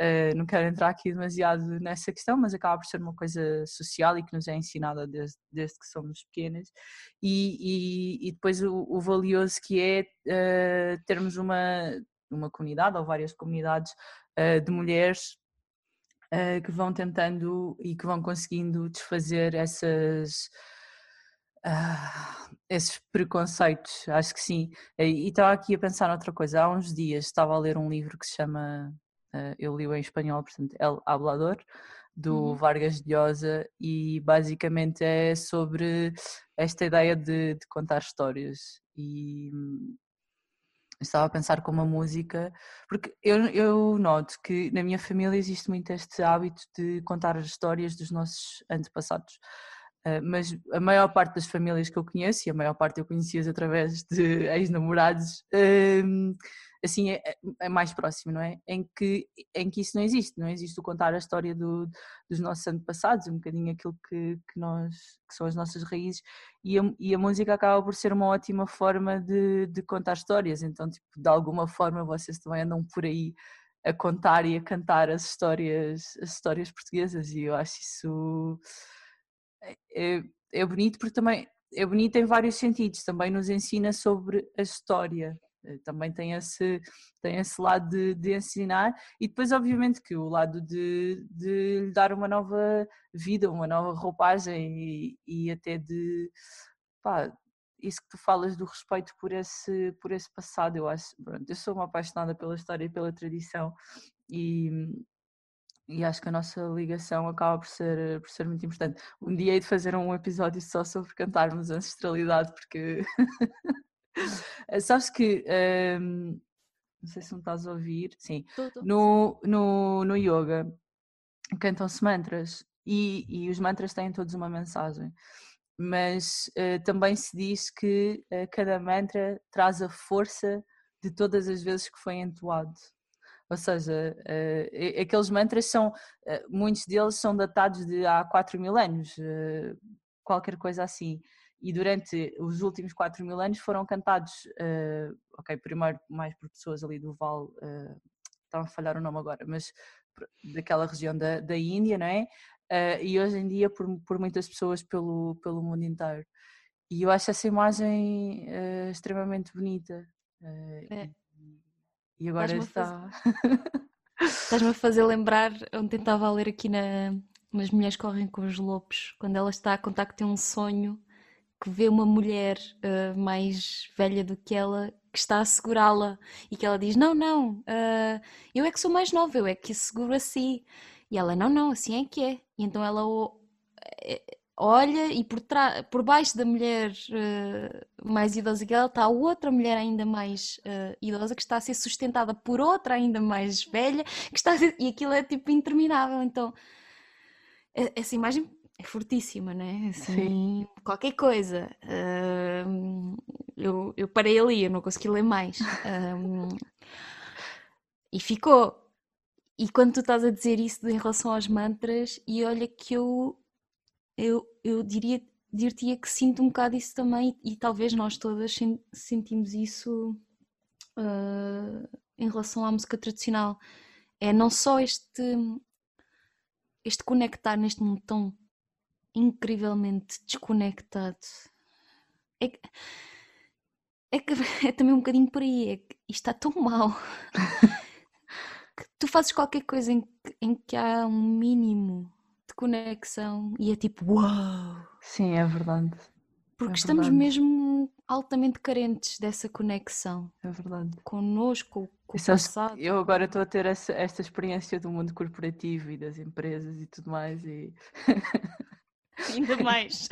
Uh, não quero entrar aqui demasiado nessa questão, mas acaba por ser uma coisa social e que nos é ensinada desde, desde que somos pequenas. E, e, e depois o, o, valioso que é uh, termos uma, uma comunidade ou várias comunidades uh, de mulheres que vão tentando e que vão conseguindo desfazer essas. Uh, esses preconceitos, acho que sim. E estava aqui a pensar noutra coisa. Há uns dias estava a ler um livro que se chama, eu li-o em espanhol, portanto, El Hablador, do uhum. Vargas Llosa, e basicamente é sobre esta ideia de, de contar histórias. E, estava a pensar como a música, porque eu, eu noto que na minha família existe muito este hábito de contar as histórias dos nossos antepassados. Uh, mas a maior parte das famílias que eu conheço, e a maior parte eu conheci-as através de (laughs) ex-namorados, uh, assim é, é, mais próximo, não é? Em que, em que isso não existe, não existe o contar a história do, dos nossos antepassados, um bocadinho aquilo que, que, nós, que são as nossas raízes, e a, e a música acaba por ser uma ótima forma de, de contar histórias, então tipo, de alguma forma vocês também andam por aí a contar e a cantar as histórias, as histórias portuguesas e eu acho isso é, é, é bonito porque também é bonito em vários sentidos, também nos ensina sobre a história, eh, também tem esse, tem esse lado de, de ensinar e depois obviamente que o lado de, de lhe dar uma nova vida, uma nova roupagem e, e até de pá, isso que tu falas do respeito por esse, por esse passado, eu acho, pronto, eu sou uma apaixonada pela história e pela tradição e, e acho que a nossa ligação acaba por ser, por ser muito importante. Um dia hei de fazer um episódio só sobre cantarmos ancestralidade, porque (laughs) sabes que, um, não sei se não estás a ouvir, sim. No, no, no yoga cantam-se mantras e, e os mantras têm todos uma mensagem, mas uh, também se diz que uh, cada mantra traz a força de todas as vezes que foi entoado. Ou seja, uh, aqueles mantras são, muitos deles são datados de há 4 mil anos, qualquer coisa assim e durante os últimos 4 mil anos foram cantados, uh, ok, primeiro mais por pessoas ali do Val, uh, estava a falhar o nome agora, mas daquela região da, da Índia, não é? Uh, e hoje em dia por, por muitas pessoas pelo, pelo mundo inteiro. E eu acho essa imagem uh, extremamente bonita. É. E agora está. Estás-me a fazer lembrar onde estava a ler aqui na, nas Mulheres Correm com os Lobos, quando ela está a contar que tem um sonho que vê uma mulher uh, mais velha do que ela que está a segurá-la e que ela diz: Não, não, uh, eu é que sou mais nova, eu é que seguro assim. E ela: Não, não, assim é que é. E então ela eh, olha e por, por baixo da mulher uh, mais idosa que ela está outra mulher ainda mais uh, idosa que está a ser sustentada por outra ainda mais velha que está ser... e aquilo é tipo interminável então essa imagem é fortíssima, né? Assim, Sim. qualquer coisa. Uh, eu, eu parei ali, eu não consegui ler mais. e ficou. e quando tu estás a dizer isso em relação aos mantras, e olha que eu, eu, eu diria, diria que sinto um bocado isso também, e, e talvez nós todas sentimos isso uh, em relação à música tradicional. É não só este, este conectar neste mundo tão incrivelmente desconectado. É que, é, que, (laughs) é também um bocadinho por aí, é que isto está tão mal (laughs) que tu fazes qualquer coisa em que, em que há um mínimo de conexão e é tipo uau! Sim, é verdade. Porque é estamos verdade. mesmo altamente carentes dessa conexão. É verdade. Connosco, com o passado. Eu agora estou a ter essa, esta experiência do mundo corporativo e das empresas e tudo mais e... (laughs) Ainda mais.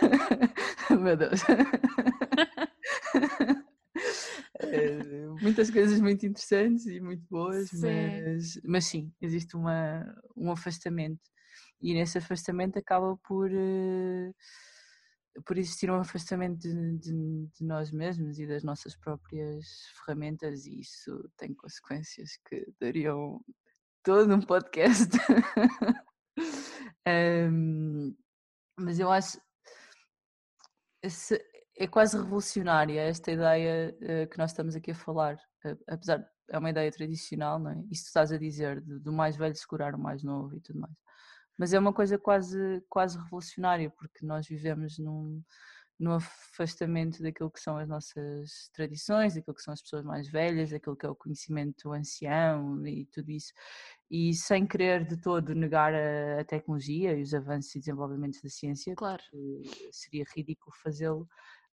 (laughs) Meu Deus. (laughs) É, muitas coisas muito interessantes e muito boas, sim. Mas, mas sim, existe uma, um afastamento. E nesse afastamento acaba por, uh, por existir um afastamento de, de, de, nós mesmos e das nossas próprias ferramentas, e isso tem consequências que dariam todo um podcast. (laughs) um, mas eu acho é quase revolucionária esta ideia uh, que nós estamos aqui a falar, uh, apesar é uma ideia tradicional, não é? Isso tu estás a dizer, do, do, mais velho segurar o mais novo e tudo mais. Mas é uma coisa quase, quase revolucionária, porque nós vivemos num, num afastamento daquilo que são as nossas tradições, daquilo que são as pessoas mais velhas, daquilo que é o conhecimento ancião e tudo isso. E sem querer de todo negar a, a tecnologia e os avanços e desenvolvimentos da ciência, claro. seria ridículo fazê-lo,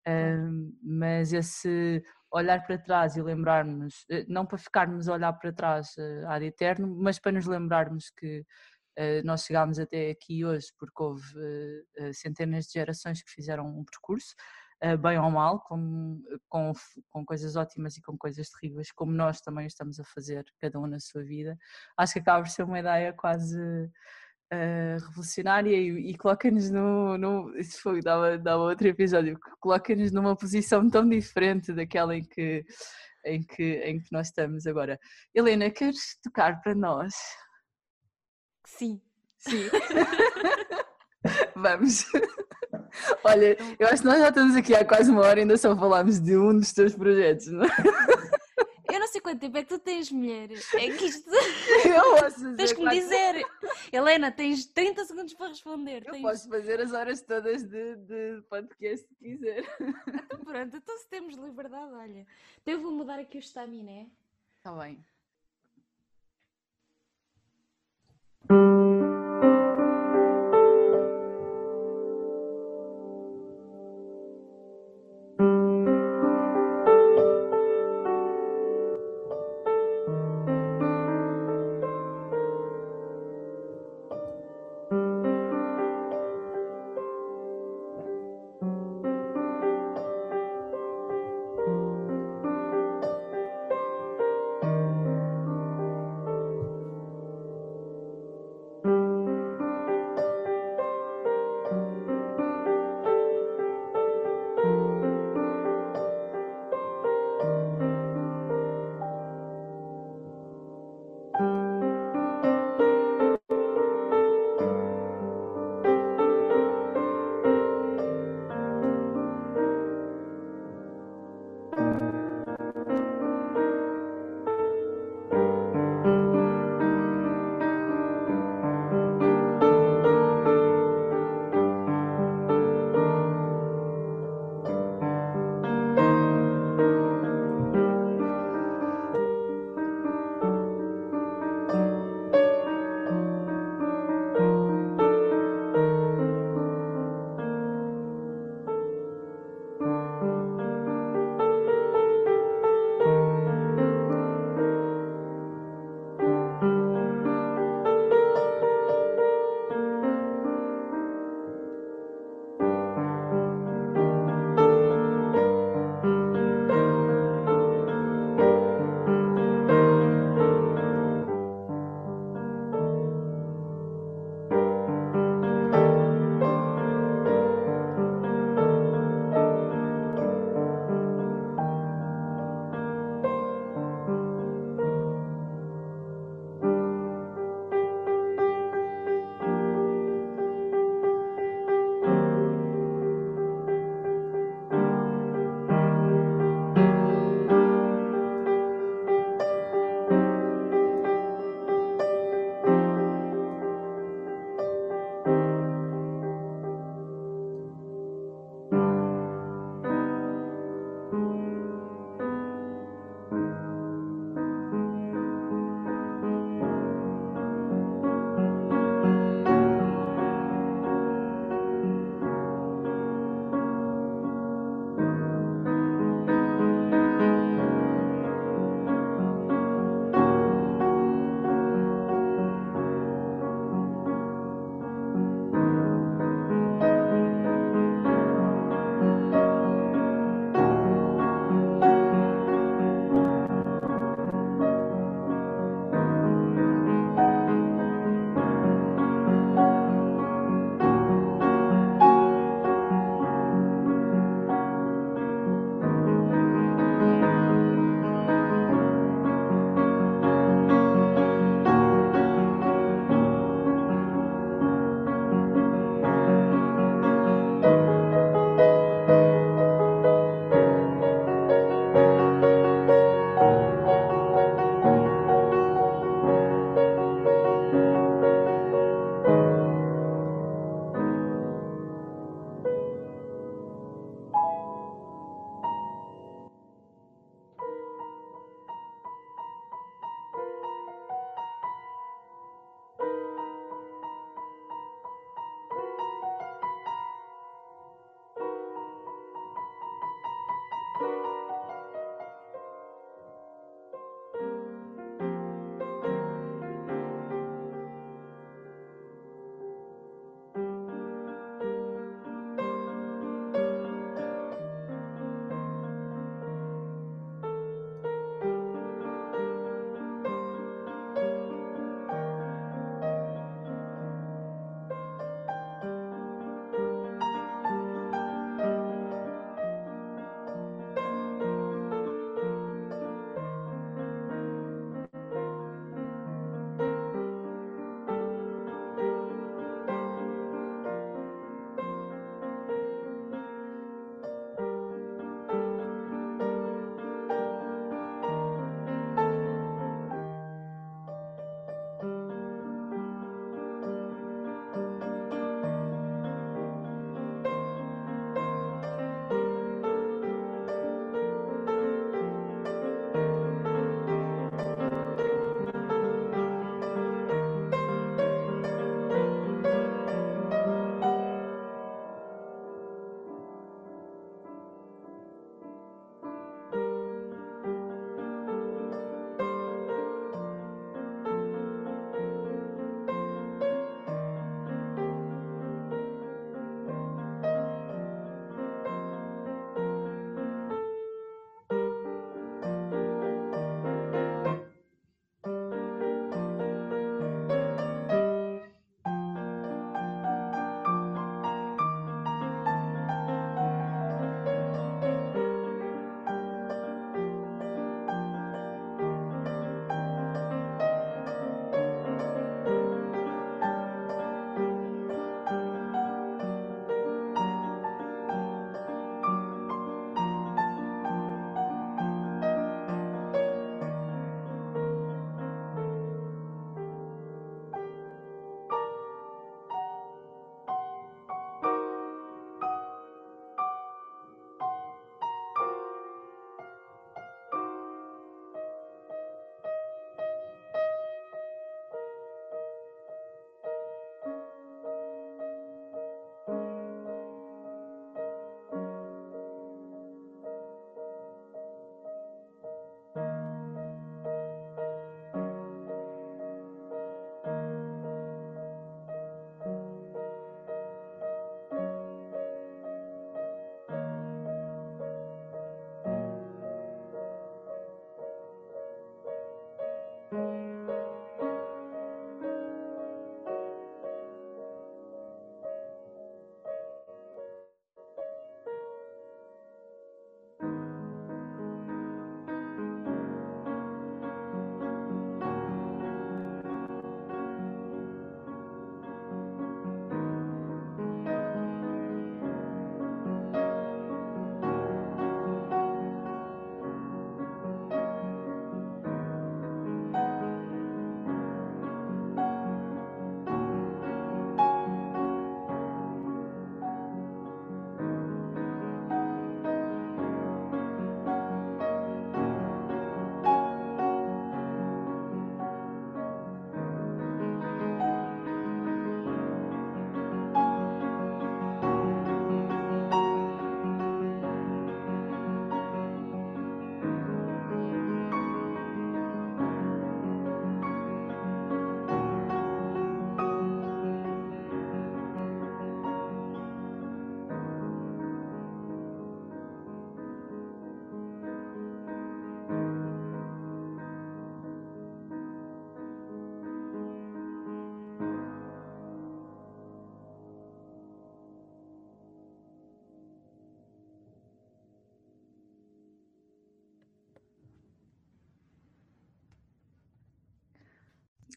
um, mas esse olhar para trás e lembrarmos, eh, não para ficarmos a olhar para trás uh, ad eterno, mas para nos lembrarmos que nós chegámos até aqui hoje porque houve uh, centenas de gerações que fizeram um percurso, bem ou mal, com, com, com coisas ótimas e com coisas terríveis, como nós também estamos a fazer, cada um na sua vida. Acho que acaba por ser uma ideia quase uh, revolucionária e, e coloca-nos no, no. Isso foi, dava, dava outro episódio, coloca-nos numa posição tão diferente daquela em que, em, que, em que nós estamos agora. Helena, queres tocar para nós? Sim. Sim. (laughs) Vamos. (laughs) Olha, eu acho que nós já estamos aqui há quase uma hora e ainda só falámos de um dos teus projetos, não é? Eu não sei quanto tempo é que tu tens, mulher. É que isto. (laughs) Eu posso. Tens que me dizer. Helena, tens 30 segundos para responder. Eu tens... posso fazer as horas todas de, de podcast se quiser. Então pronto, então se temos liberdade, olha. Então eu vou mudar aqui o estaminé. Está bem. thank you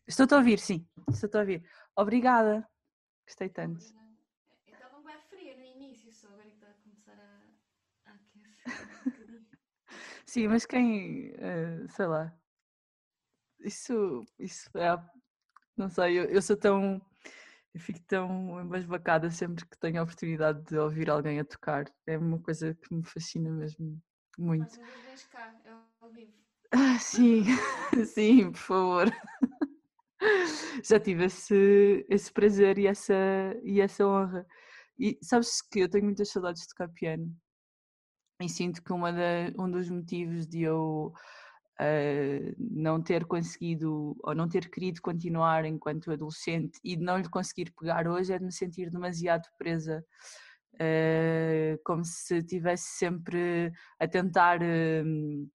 Estou-te a ouvir, sim. Estou-te a ouvir. Obrigada. Gostei tanto. Estava bem frio no início, só agora que está a começar a, a aquecer um (laughs) Sim, mas quem, uh, sei lá, isso, isso é, não sei, eu, eu sou tão, eu fico tão embasbacada sempre que tenho a oportunidade de ouvir alguém a tocar. É uma coisa que me fascina mesmo muito. Mas vez cá, eu ao vivo. Ah, sim, (laughs) sim, por favor. Já tive esse, esse prazer e essa, e essa honra. E sabes que eu tenho muitas saudades de tocar piano. E sinto que uma da, um dos motivos de eu uh, não ter conseguido ou não ter querido continuar enquanto adolescente e de não lhe conseguir pegar hoje é de me sentir demasiado presa. Uh, como se estivesse sempre a tentar uh,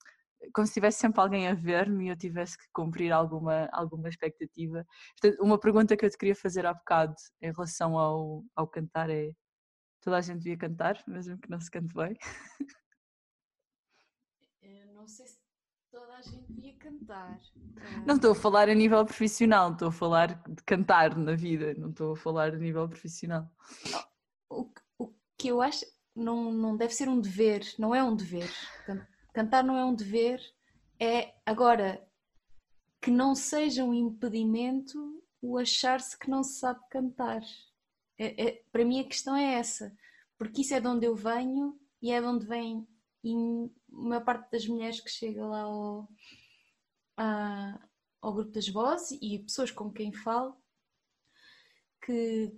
como se tivesse sempre alguém a ver-me e eu tivesse que cumprir alguma, alguma expectativa. Portanto, uma pergunta que eu te queria fazer há bocado em relação ao, ao cantar é: toda a gente devia cantar, mesmo que não se cante bem? Eu não sei se toda a gente devia cantar. Não estou a falar a nível profissional, estou a falar de cantar na vida, não estou a falar a nível profissional. O, o que eu acho não, não deve ser um dever, não é um dever. Cantar não é um dever, é agora que não seja um impedimento o achar-se que não se sabe cantar. É, é, para mim a questão é essa, porque isso é de onde eu venho e é de onde vem e a maior parte das mulheres que chega lá ao, a, ao grupo das vozes e pessoas com quem falo que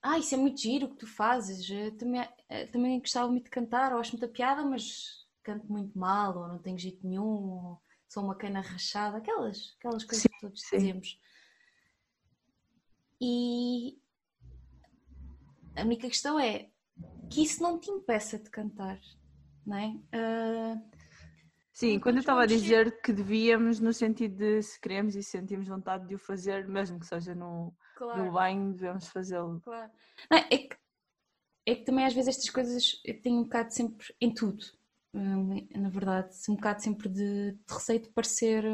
ah, isso é muito giro o que tu fazes, eu também, também gostava muito de cantar, ou acho muita piada, mas canto muito mal, ou não tenho jeito nenhum, ou sou uma cana rachada, aquelas, aquelas coisas sim, que todos sim. dizemos. E a única questão é que isso não te impeça de cantar, não é? Uh, Sim, quando eu estava a dizer que devíamos, no sentido de se queremos e sentimos vontade de o fazer, mesmo que seja no, claro. no banho, devemos fazê-lo. Claro. Não, é, que, é que também às vezes estas coisas eu tenho um bocado sempre em tudo. Hum, na verdade, um bocado sempre de, de receio de parecer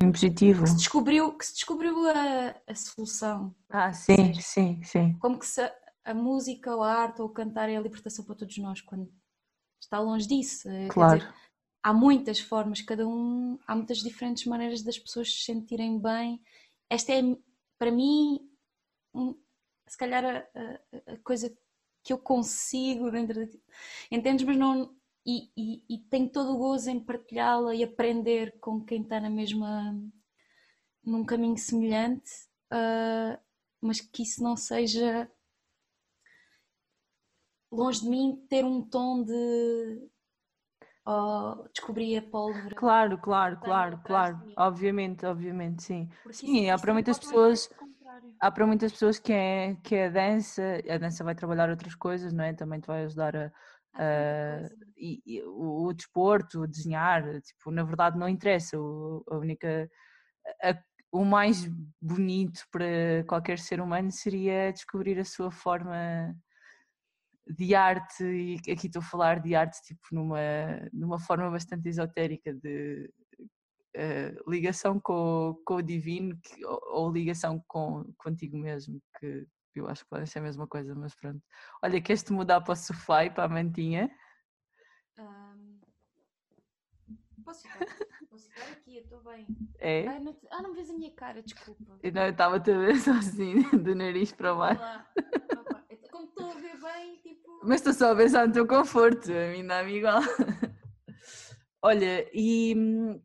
impositivo. Que se descobriu, que se descobriu a, a solução. Ah, sim, seja, sim, sim. Como que se a, música, ou a arte, ou o cantar é a libertação para todos nós, quando está longe disso. Eh, claro. Dizer, há muitas formas, cada um, há muitas diferentes maneiras das pessoas se sentirem bem. Esta é, para mim, um, se calhar a, a, a, coisa que eu consigo dentro de. Entendes? Mas não, e, e, e tenho todo o gozo em partilhá-la e aprender com quem está na mesma num caminho semelhante, uh, mas que isso não seja longe de mim ter um tom de oh, descobrir a pólvora. Claro, claro, claro, claro. Obviamente, obviamente, sim. Porque sim, há para muitas pessoas. Há para muitas pessoas que é, que é a dança, a dança vai trabalhar outras coisas, não é? Também te vai ajudar a, Uh, e, e, o, o, desporto, o desenhar, tipo, na verdade não interessa. O, a única, a, o mais bonito para qualquer ser humano seria descobrir a sua forma de arte, e aqui estou a falar de arte tipo numa, numa forma bastante esotérica de uh, ligação com, com o divino que, ou, ou, ligação com, contigo mesmo, que eu acho que podem ser a mesma coisa, mas pronto. Olha, queres-te mudar para o sofá e para a mantinha? Um, posso ficar? Posso ficar aqui, eu estou bem. É? Ai, não te... Ah, não vês a minha cara, desculpa. Eu não, eu estava-te a ver só assim, (laughs) do nariz para baixo. Como estou a ver bem, tipo. Mas estou só a pensar no teu conforto, a mim dá-me igual. (laughs) Olha, e hum,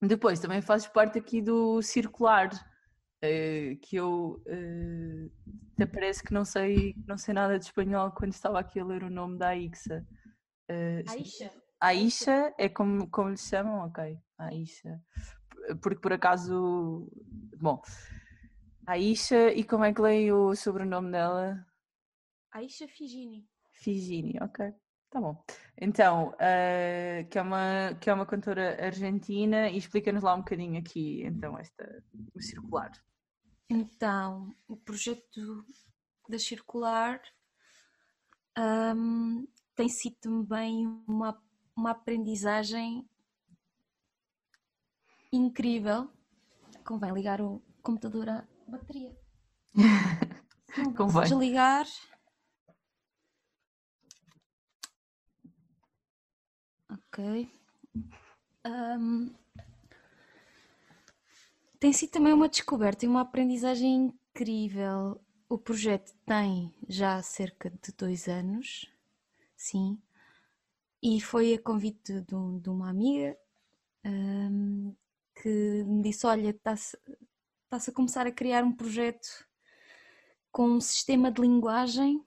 depois também fazes parte aqui do circular uh, que eu uh, até parece que não sei, não sei nada de espanhol quando estava aqui a ler o nome da Aixa. Uh, Aisha. Aisha é como, como lhe chamam? Ok, Aisha. Porque por acaso. Bom. Aisha, e como é que leio o sobrenome dela? Aisha Figini. Figini, ok. Tá bom. Então, uh, que, é uma, que é uma cantora argentina e explica-nos lá um bocadinho aqui, então, esta, o circular. Então, o projeto da Circular um, tem sido também uma, uma aprendizagem incrível. convém ligar o computador à bateria. (laughs) Convém. Desligar. Ok. Um, tem sido também uma descoberta e uma aprendizagem incrível. O projeto tem já cerca de dois anos, sim, e foi a convite de, um- de uma amiga um, que me disse: Olha, está-se a começar a criar um projeto com um sistema de linguagem,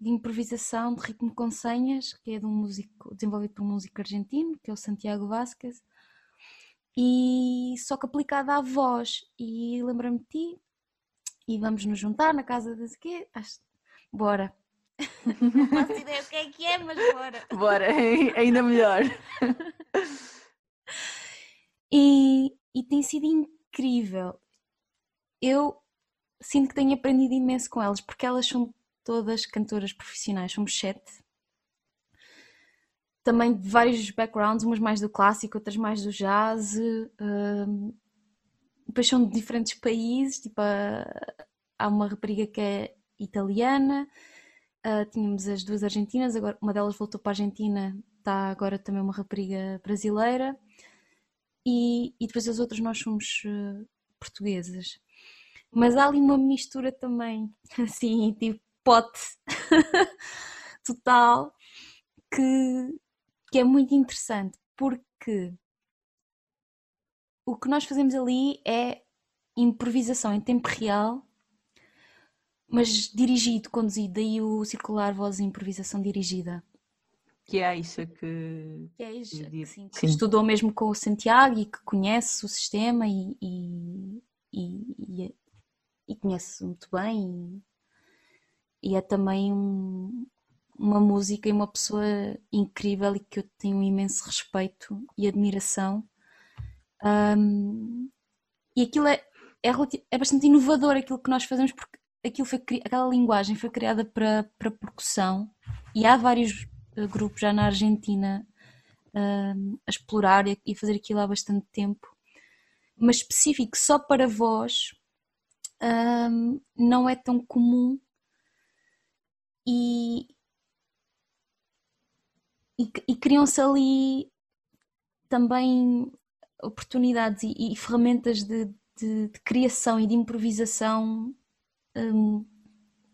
de improvisação, de ritmo com senhas, que é de um músico, desenvolvido por um músico argentino, que é o Santiago Vázquez, e só que aplicado à voz. E lembra-me de ti, e vamos nos juntar na casa de quê? Acho... Bora. (laughs) Não faço ideia do que é que é, mas bora. Bora, (laughs) ainda melhor. E, e tem sido incrível. Eu sinto que tenho aprendido imenso com elas, porque elas são todas cantoras profissionais, somos sete. Também de vários backgrounds, umas mais do clássico, outras mais do jazz. hum, depois são de diferentes países, tipo, a- há uma rapariga que é italiana, ah, tínhamos as duas argentinas, agora uma delas voltou para a Argentina, está agora também uma rapariga brasileira e, e depois as outras nós somos eh, portuguesas. Mas há ali uma mistura também, (laughs) assim, tipo pote (laughs) total, que, que é muito interessante, porque o que nós fazemos ali é improvisação em tempo real, mas dirigido, conduzido, daí o circular voz e improvisação dirigida. Que é a Aisha que. Que é isso, E de- assim, que sim. estudou mesmo com o Santiago e que conhece o sistema e, e, e, e- e conhece muito bem e, e é também um- uma música e uma pessoa incrível e que eu tenho um imenso respeito e admiração. Ahm, e aquilo é, é, é bastante inovador aquilo que nós fazemos porque aquilo foi, aquela linguagem foi criada para, para percussão e há vários eh, grupos já na Argentina ahm, a explorar e, fazer aquilo há bastante tempo, mas específico só para voz ahm, não é tão comum e, e, e criam-se ali também oportunidades e, e ferramentas de, de- de criação e de improvisação hum,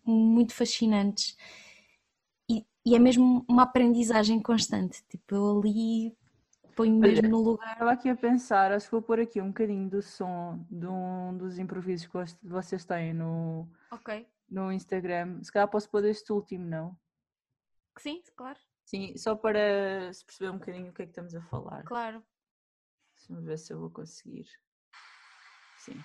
muito fascinantes. E, e é mesmo uma aprendizagem constante. Tipo, eu ali ponho mesmo no lugar. Estava aqui a pensar, acho que vou pôr aqui um bocadinho do som de um dos improvisos que vocês têm no, Ok. no Instagram. Se calhar posso pôr este último, não? Sim, claro. Sim, só para se perceber um bocadinho o que é que estamos a falar. Claro. Deixa-me ver se eu vou conseguir. Sim.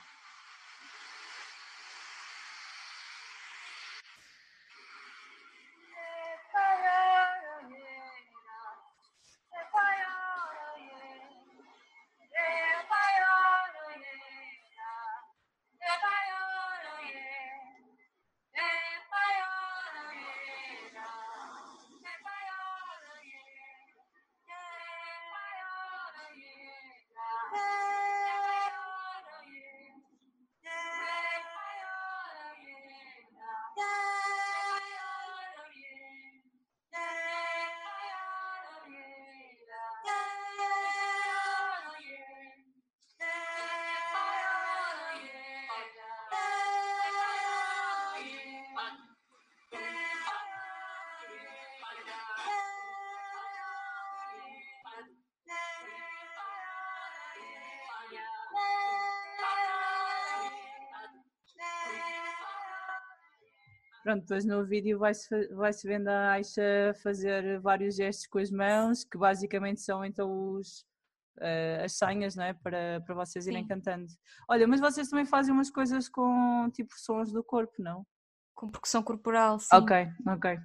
Pronto, depois no vídeo vai-se fa- vai-se vendo a Aisha fazer vários gestos com as mãos, que basicamente são então os, eh, as senhas, não é? Para, para vocês irem Sim. cantando. Olha, mas vocês também fazem umas coisas com tipo sons do corpo, não? Com percussão corporal, sim. Ok, ok.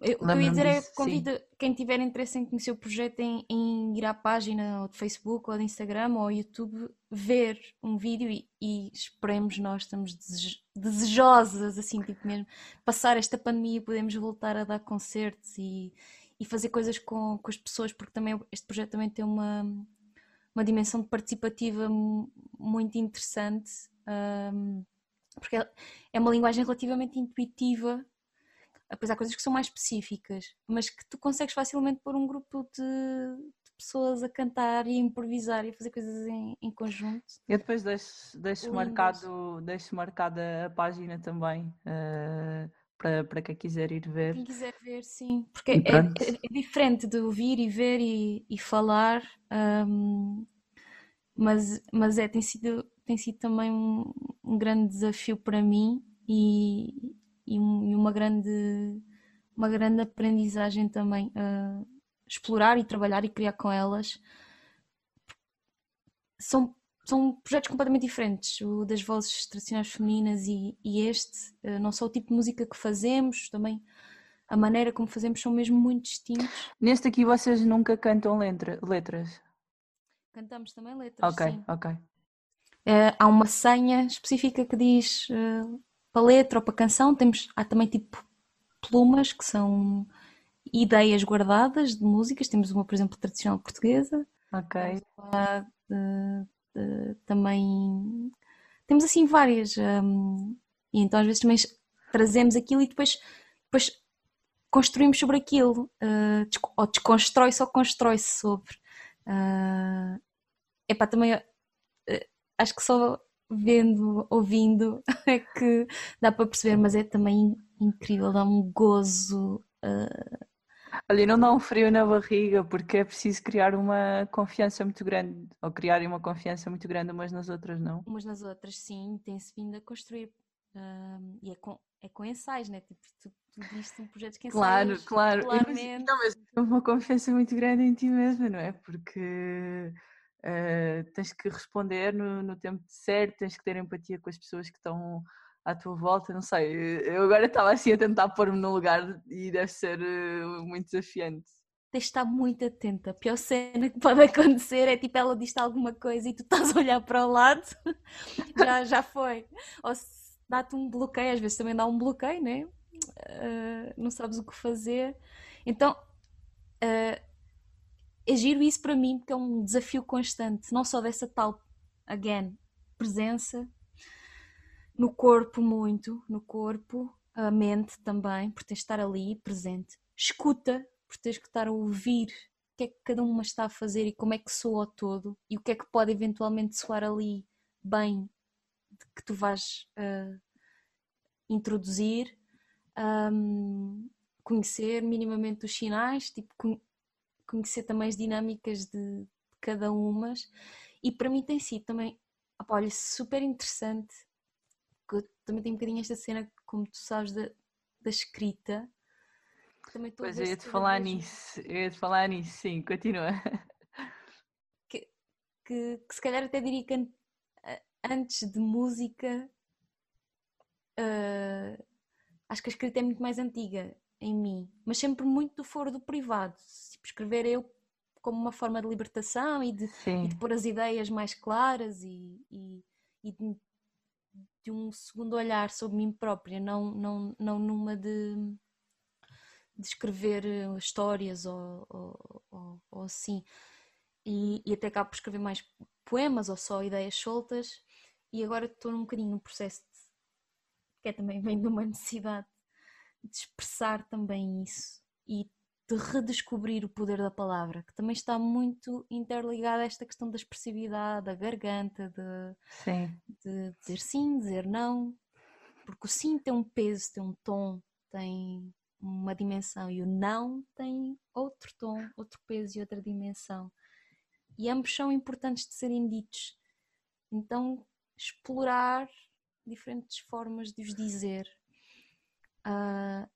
Eu- o que eu ia dizer é disso, sim. convido quem tiver interesse em conhecer o projeto em, em ir à página ou de Facebook ou de Instagram ou YouTube ver um vídeo e, e esperemos nós estamos desej- desejosas assim tipo mesmo passar esta pandemia e podemos voltar a dar concertos e, e fazer coisas com, com as pessoas porque também este projeto também tem uma uma dimensão participativa muito interessante, um, porque é, é uma linguagem relativamente intuitiva, apesar de coisas que são mais específicas, mas que tu consegues facilmente pôr um grupo de, de pessoas a cantar e a improvisar e a fazer coisas em, em conjunto. Eu depois deixo, deixo, marcado, deixo marcada a página também. Uh para, para quem quiser ir ver. Quem quiser ver, sim. Porque é, é, é, diferente de ouvir e ver e, e falar, um, mas, mas é, tem, sido, tem sido também um, um grande desafio para mim e, e, e, uma, grande, uma grande aprendizagem também. Uh, explorar e trabalhar e criar com elas. São são projetos completamente diferentes, o das vozes tradicionais femininas e, e, este, eh, não só o tipo de música que fazemos, também a maneira como fazemos são mesmo muito distintos. Neste aqui vocês nunca cantam letra, letras? Cantamos também letras, Ok, sim. ok. Uh, há uma senha específica que diz uh, para letra ou para canção, temos, há também tipo plumas que são ideias guardadas de músicas, temos uma, por exemplo, tradicional portuguesa. Ok. Uh, também temos assim várias. Um, e então às vezes também trazemos aquilo e depois, depois construímos sobre aquilo. Uh, ou desconstrói-se ou constrói-se sobre. Uh, epá, também uh, acho que só vendo, ouvindo (laughs) é que dá para perceber, mas é também incrível, dá um gozo. Uh, Olha, não dá um frio na barriga porque é preciso criar uma confiança muito grande, ou criarem uma confiança muito grande umas nas outras, não? Umas nas outras, sim, tem-se vindo a construir. Um, e é com, é com ensaios, né? Tipo, tu, tu diste um projeto que ensaias Claro, claro. Mas, não, mas uma confiança muito grande em ti mesma, não é? Porque uh, tens que responder no, no tempo certo, tens que ter empatia com as pessoas que estão à tua volta, não sei. Eu agora estava assim a tentar pôr-me no lugar e deve ser uh, muito desafiante. Tens de estar muito atenta. A pior cena que pode (laughs) acontecer é tipo ela diz alguma coisa e tu estás a olhar para o lado, (laughs) já, já foi. Ou dá-te um bloqueio, às vezes também dá um bloqueio, né? Uh, não sabes o que fazer. Então, uh, é giro isso para mim porque é um desafio constante, não só dessa tal, again, presença, no corpo muito, no corpo, a mente também, por teres de estar ali presente. Escuta, por teres que estar a ouvir o que é que cada uma está a fazer e como é que soa ao todo e o que é que pode eventualmente soar ali bem que tu vais uh, introduzir. Um, conhecer minimamente os sinais, tipo, conhecer também as dinâmicas de, de cada umas. E para mim tem sido também, opa, olha, super interessante também tenho um bocadinho esta cena, como tu sabes, da, da escrita. Também pois eu ia-te falar nisso, eu ia-te falar nisso, sim, continua. Que, que, que, se calhar até diria que antes de música, uh, acho que a escrita é muito mais antiga em mim, mas sempre muito do foro do privado. Tipo, escrever eu como uma forma de libertação e de, e de pôr as ideias mais claras e, e, e de de um segundo olhar sobre mim própria, não, não, não numa de, de escrever eh, histórias ou, ou, ou, ou assim. E, e, até acabo por escrever mais poemas ou só ideias soltas. E agora estou num bocadinho no processo de, que é também vem de uma necessidade de expressar também isso e de redescobrir o poder da palavra, que também está muito interligada a esta questão da expressividade, da garganta, de, sim. de dizer sim, dizer não, porque o sim tem um peso, tem um tom, tem uma dimensão e o não tem outro tom, outro peso e outra dimensão. E ambos são importantes de serem ditos. Então, explorar diferentes formas de os dizer. Uh,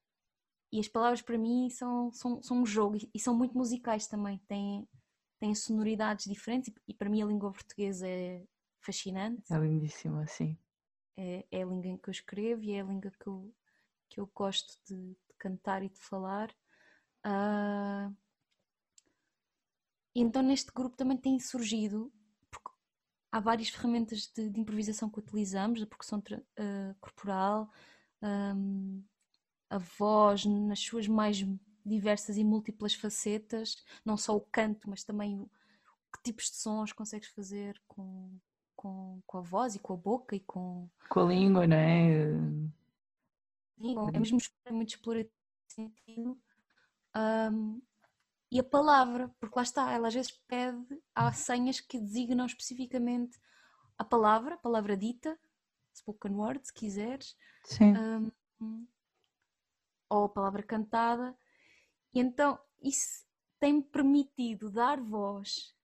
e as palavras para mim são, são, são um jogo e, são muito musicais também, têm, têm sonoridades diferentes e, para mim a língua portuguesa é fascinante. É lindíssima, sim. É, é a língua em que eu escrevo e é a língua que eu, que eu gosto de, de cantar e de falar. Uh, e então neste grupo também tem surgido, porque há várias ferramentas de, de improvisação que utilizamos, a percussão uh, corporal, um, a voz nas suas mais diversas e múltiplas facetas, não só o canto, mas também o, que tipos de sons consegues fazer com, com, com a voz e com a boca e com. Com a língua, não é? É mesmo muito explorativo sentido. Um, e a palavra, porque lá está, ela às vezes pede, há senhas que designam especificamente a palavra, a palavra dita, spoken word, se quiseres, um, ou a palavra cantada, e então isso tem permitido dar voz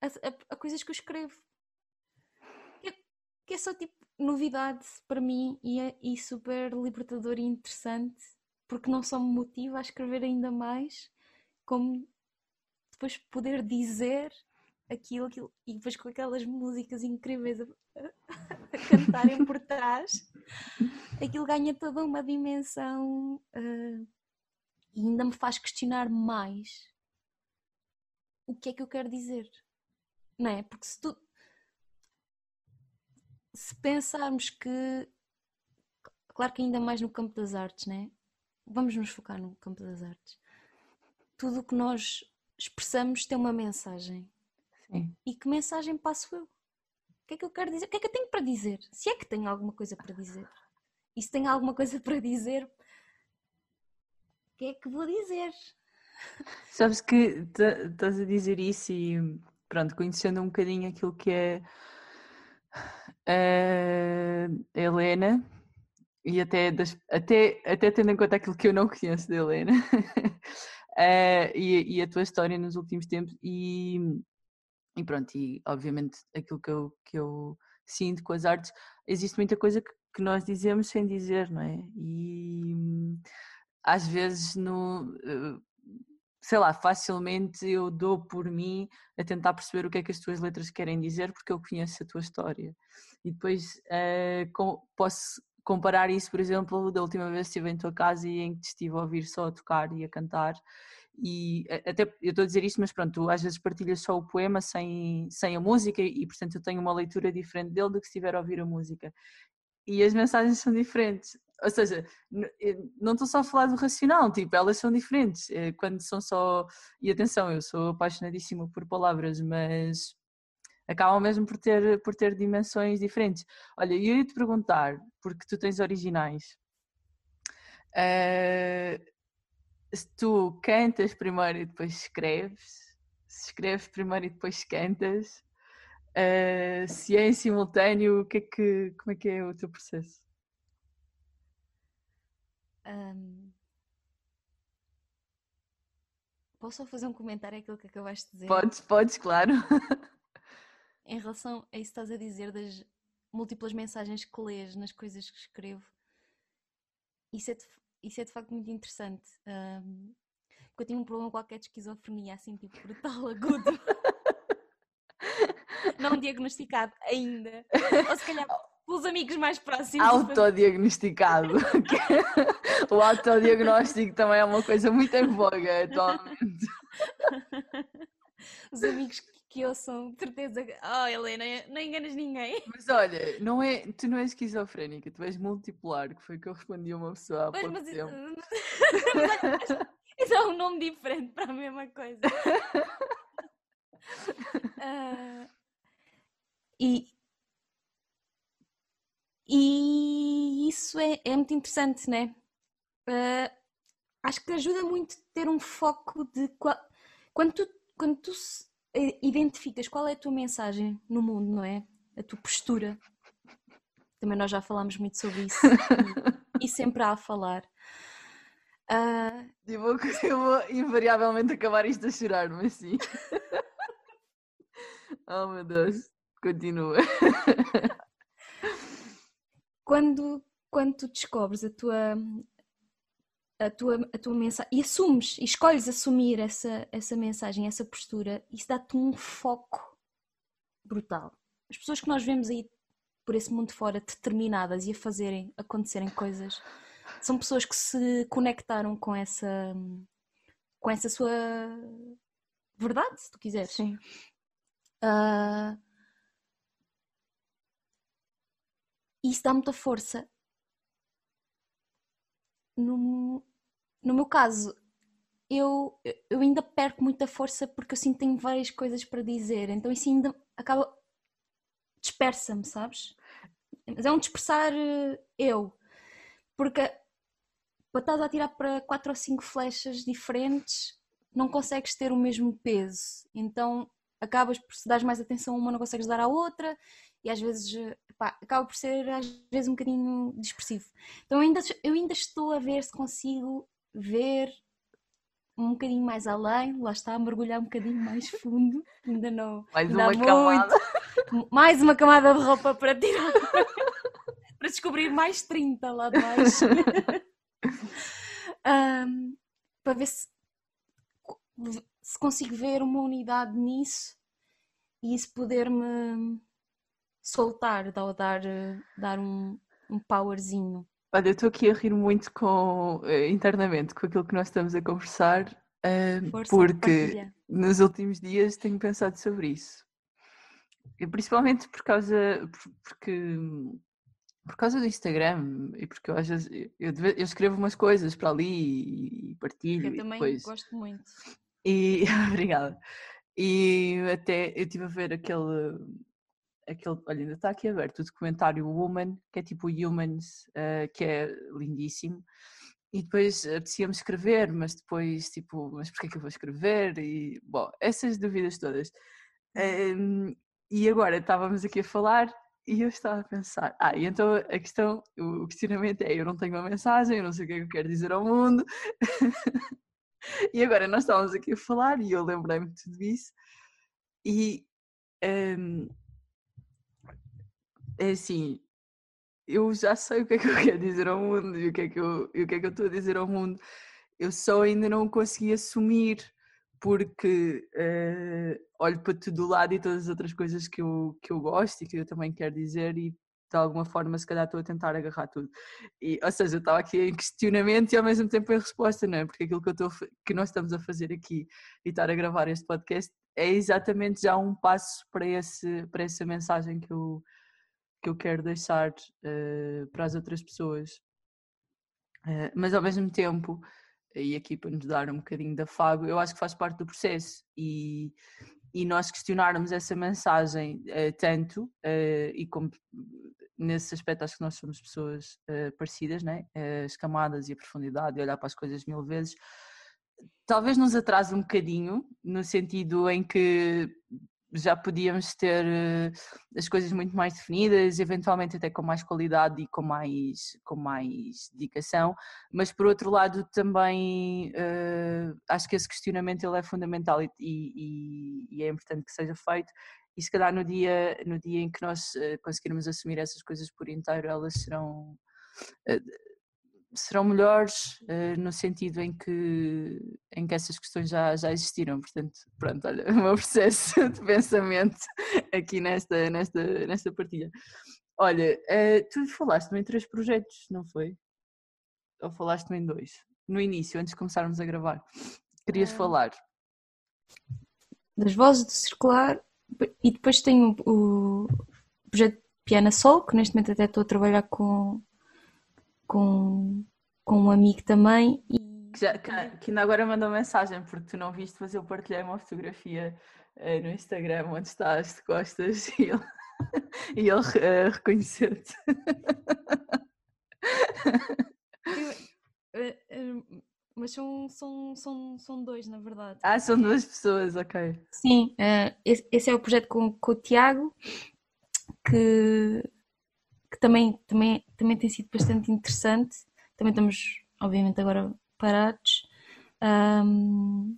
a, a, a coisas que eu escrevo. Que é, que é, só tipo novidade para mim e, é, e super libertador e interessante, porque não só me motiva a escrever ainda mais, como depois poder dizer aquilo, aquilo e depois com aquelas músicas incríveis a, a cantarem por trás, aquilo ganha toda uma dimensão uh, e ainda me faz questionar mais o que é que eu quero dizer, não é? Porque se tu se pensarmos que claro que ainda mais no campo das artes, né? Vamos nos focar no campo das artes tudo o que nós expressamos tem uma mensagem. Sim. E que mensagem passo eu? O que é que eu quero dizer? O que é que eu tenho para dizer? Se é que tenho alguma coisa para dizer. E se tenho alguma coisa para dizer, o que é que vou dizer? Sabes que estás a dizer isso e pronto, conhecendo um bocadinho aquilo que é a Helena e até, das, até, até tendo em conta aquilo que eu não conheço da Helena, uh, (laughs) e, e, a tua história nos últimos tempos e, e pronto, e obviamente aquilo que eu, que eu sinto com as artes, existe muita coisa que, que nós dizemos sem dizer, não é? E às vezes no eh, sei lá, facilmente eu dou por mim a tentar perceber o que é que as tuas letras querem dizer porque eu conheço a tua história. E depois uh, com, posso comparar isso, por exemplo, da última vez que estive em tua casa e em que te estive a ouvir só a tocar e a cantar. E até eu estou a dizer isto, mas pronto, às vezes partilhas só o poema sem, sem a música e, portanto, eu tenho uma leitura diferente dele do que se estiver a ouvir a música. E as mensagens são diferentes. Ou seja, não estou só a falar do racional, tipo, elas são diferentes. Eh, quando são só. E atenção, eu sou apaixonadíssima por palavras, mas acabam mesmo por ter, por ter dimensões diferentes. Olha, eu ia te perguntar, porque tu tens originais, uh, se tu cantas primeiro e depois escreves, se escreves primeiro e depois cantas, uh, se é em simultâneo, o que é que, como é que é o teu processo? Um... Posso só fazer um comentário àquilo que acabaste de dizer? Podes, podes, claro. (laughs) em relação a isso que estás a dizer das múltiplas mensagens que lês nas coisas que escrevo, isso é de, isso é de facto muito interessante. Um, porque eu tinha um problema qualquer de esquizofrenia, assim, tipo, brutal, (laughs) agudo. Não diagnosticado ainda. Ou se calhar pelos amigos mais próximos. Autodiagnosticado. (laughs) o autodiagnóstico também é uma coisa muito em voga atualmente. (laughs) Os amigos que ouçam, de certeza. Oh, Helena, não enganas ninguém. (laughs) Mas olha, não é, tu não és esquizofrénica, tu és multipolar, que foi que eu respondi a uma pessoa há pois, pouco mas, tempo. (laughs) Isso é um nome diferente para a mesma coisa. uh, (laughs) e, e isso é, é muito interessante, né? Uh, acho que ajuda muito ter um foco de qual, quando tu, quando tu identificas qual é a tua mensagem no mundo, não é? A tua postura. Também nós já falámos muito sobre isso e, (laughs) e sempre há a falar. Uh... Eu, vou, (laughs) eu vou invariavelmente acabar isto a chorar, mas sim. (laughs) oh meu Deus, continua. quando, quando tu descobres a tua, a tua, a tua mensagem e assumes, e escolhes assumir essa, essa mensagem, essa postura, isso dá-te um foco brutal. As pessoas que nós vemos aí por esse mundo fora determinadas e a fazerem acontecerem coisas são pessoas que se conectaram com essa com essa sua verdade, se tu quiseres. Sim. Uh, isso dá muita força no, no meu caso, eu, eu ainda perco muita força porque eu sinto que tenho várias coisas para dizer, então isso ainda acaba dispersa-me, sabes? Mas é um dispersar eh, eu, porque para estás a tirar para quatro ou cinco flechas diferentes, não consegues ter o mesmo peso, então acabas por se dar mais atenção a uma, não consegues dar à outra, e às vezes pá, acaba por ser às vezes um bocadinho dispersivo. Então eu ainda, eu ainda estou a ver se consigo ver um bocadinho mais além, lá está, a mergulhar um bocadinho mais fundo, (laughs) ainda não. Mais ainda uma camada. (laughs) Mais uma camada de roupa para tirar, (laughs) para descobrir mais 30 lá de baixo. um, para ver se, se consigo ver uma unidade nisso e isso poder-me soltar, dar, dar, dar um, um powerzinho. Olha, eu estou aqui a rir muito com, eh, internamente com aquilo que nós estamos a conversar, uh, Força, porque partilha. nos últimos dias tenho pensado sobre isso. E principalmente por causa, por- porque, por causa do Instagram e porque eu, às vezes eu, eu escrevo umas coisas para ali e, e partilho Eu e também depois. gosto muito. E (laughs) obrigada. E até eu estive a ver aquele, aquele, olha, ainda está aqui aberto o documentário Woman, que é tipo Humans, eh, que é lindíssimo. E depois apetecia-me escrever, mas depois, tipo, mas porquê que eu vou escrever? E, bom, essas dúvidas todas. Em, e agora estávamos aqui a falar e eu estava a pensar, ah, e então a questão, o questionamento é, eu não tenho uma mensagem, eu não sei o que é que eu quero dizer ao mundo. (laughs) E agora nós estávamos aqui a falar e eu lembrei-me de tudo isso. E é assim, eu já sei o que é que eu (laughs) quero dizer ao mundo e o que é que eu, o que é que eu estou a dizer ao mundo. Eu só ainda não consegui assumir porque eh, olho para tudo o lado e todas as outras coisas que eu, que eu gosto e que eu também quero dizer e de alguma forma se calhar estou a tentar agarrar tudo. E, ou seja, eu estava aqui em questionamento e ao mesmo tempo em resposta, não é? Porque aquilo que, eu estou, que nós estamos a fazer aqui e estar a gravar este podcast é exatamente já um passo para, esse, para essa mensagem que eu, que eu quero deixar eh, para as outras pessoas. Eh, mas ao mesmo tempo, e aqui para nos dar um bocadinho de afago, eu acho que faz parte do processo e, e nós questionarmos essa mensagem eh, tanto, e como nesse aspecto acho que nós somos pessoas parecidas, né? As camadas e a profundidade e olhar para as coisas mil vezes, talvez nos atrase um bocadinho, no sentido em que já podíamos ter eh, as coisas muito mais definidas, eventualmente até com mais qualidade e com mais, com mais dedicação, mas por outro lado também eh, acho que esse questionamento ele é fundamental e, e- e é importante que seja feito e se calhar no dia, no dia em que nós eh, conseguirmos assumir essas coisas por inteiro elas serão eh, serão melhores eh, no sentido em que, em que essas questões já, já existiram. Portanto, pronto, olha, (laughs) o meu processo (laughs) de pensamento aqui nesta, nesta, nesta partilha. Olha, eh, tu falaste-me em três projetos, não foi? Ou falaste-me em dois? No início, antes de começarmos a gravar. Querias Ah. falar? Das vozes do circular e depois tenho o, o projeto Piano Sol, que neste momento até estou a trabalhar com, com, com um amigo também e Que, já- que- que ainda agora mandou mensagem, porque tu não viste, mas eu partilhei uma fotografia eh, no Instagram onde estás de costas (laughs) e ele, e ele eh, reconheceu-te. Eh, mas são, são, são, são dois, na verdade. Ah, são duas pessoas, ok. Sim, eh, esse, esse é o projeto com, com o Tiago, que, que também, também, também tem sido bastante interessante. Também estamos, obviamente, agora parados. Ahm,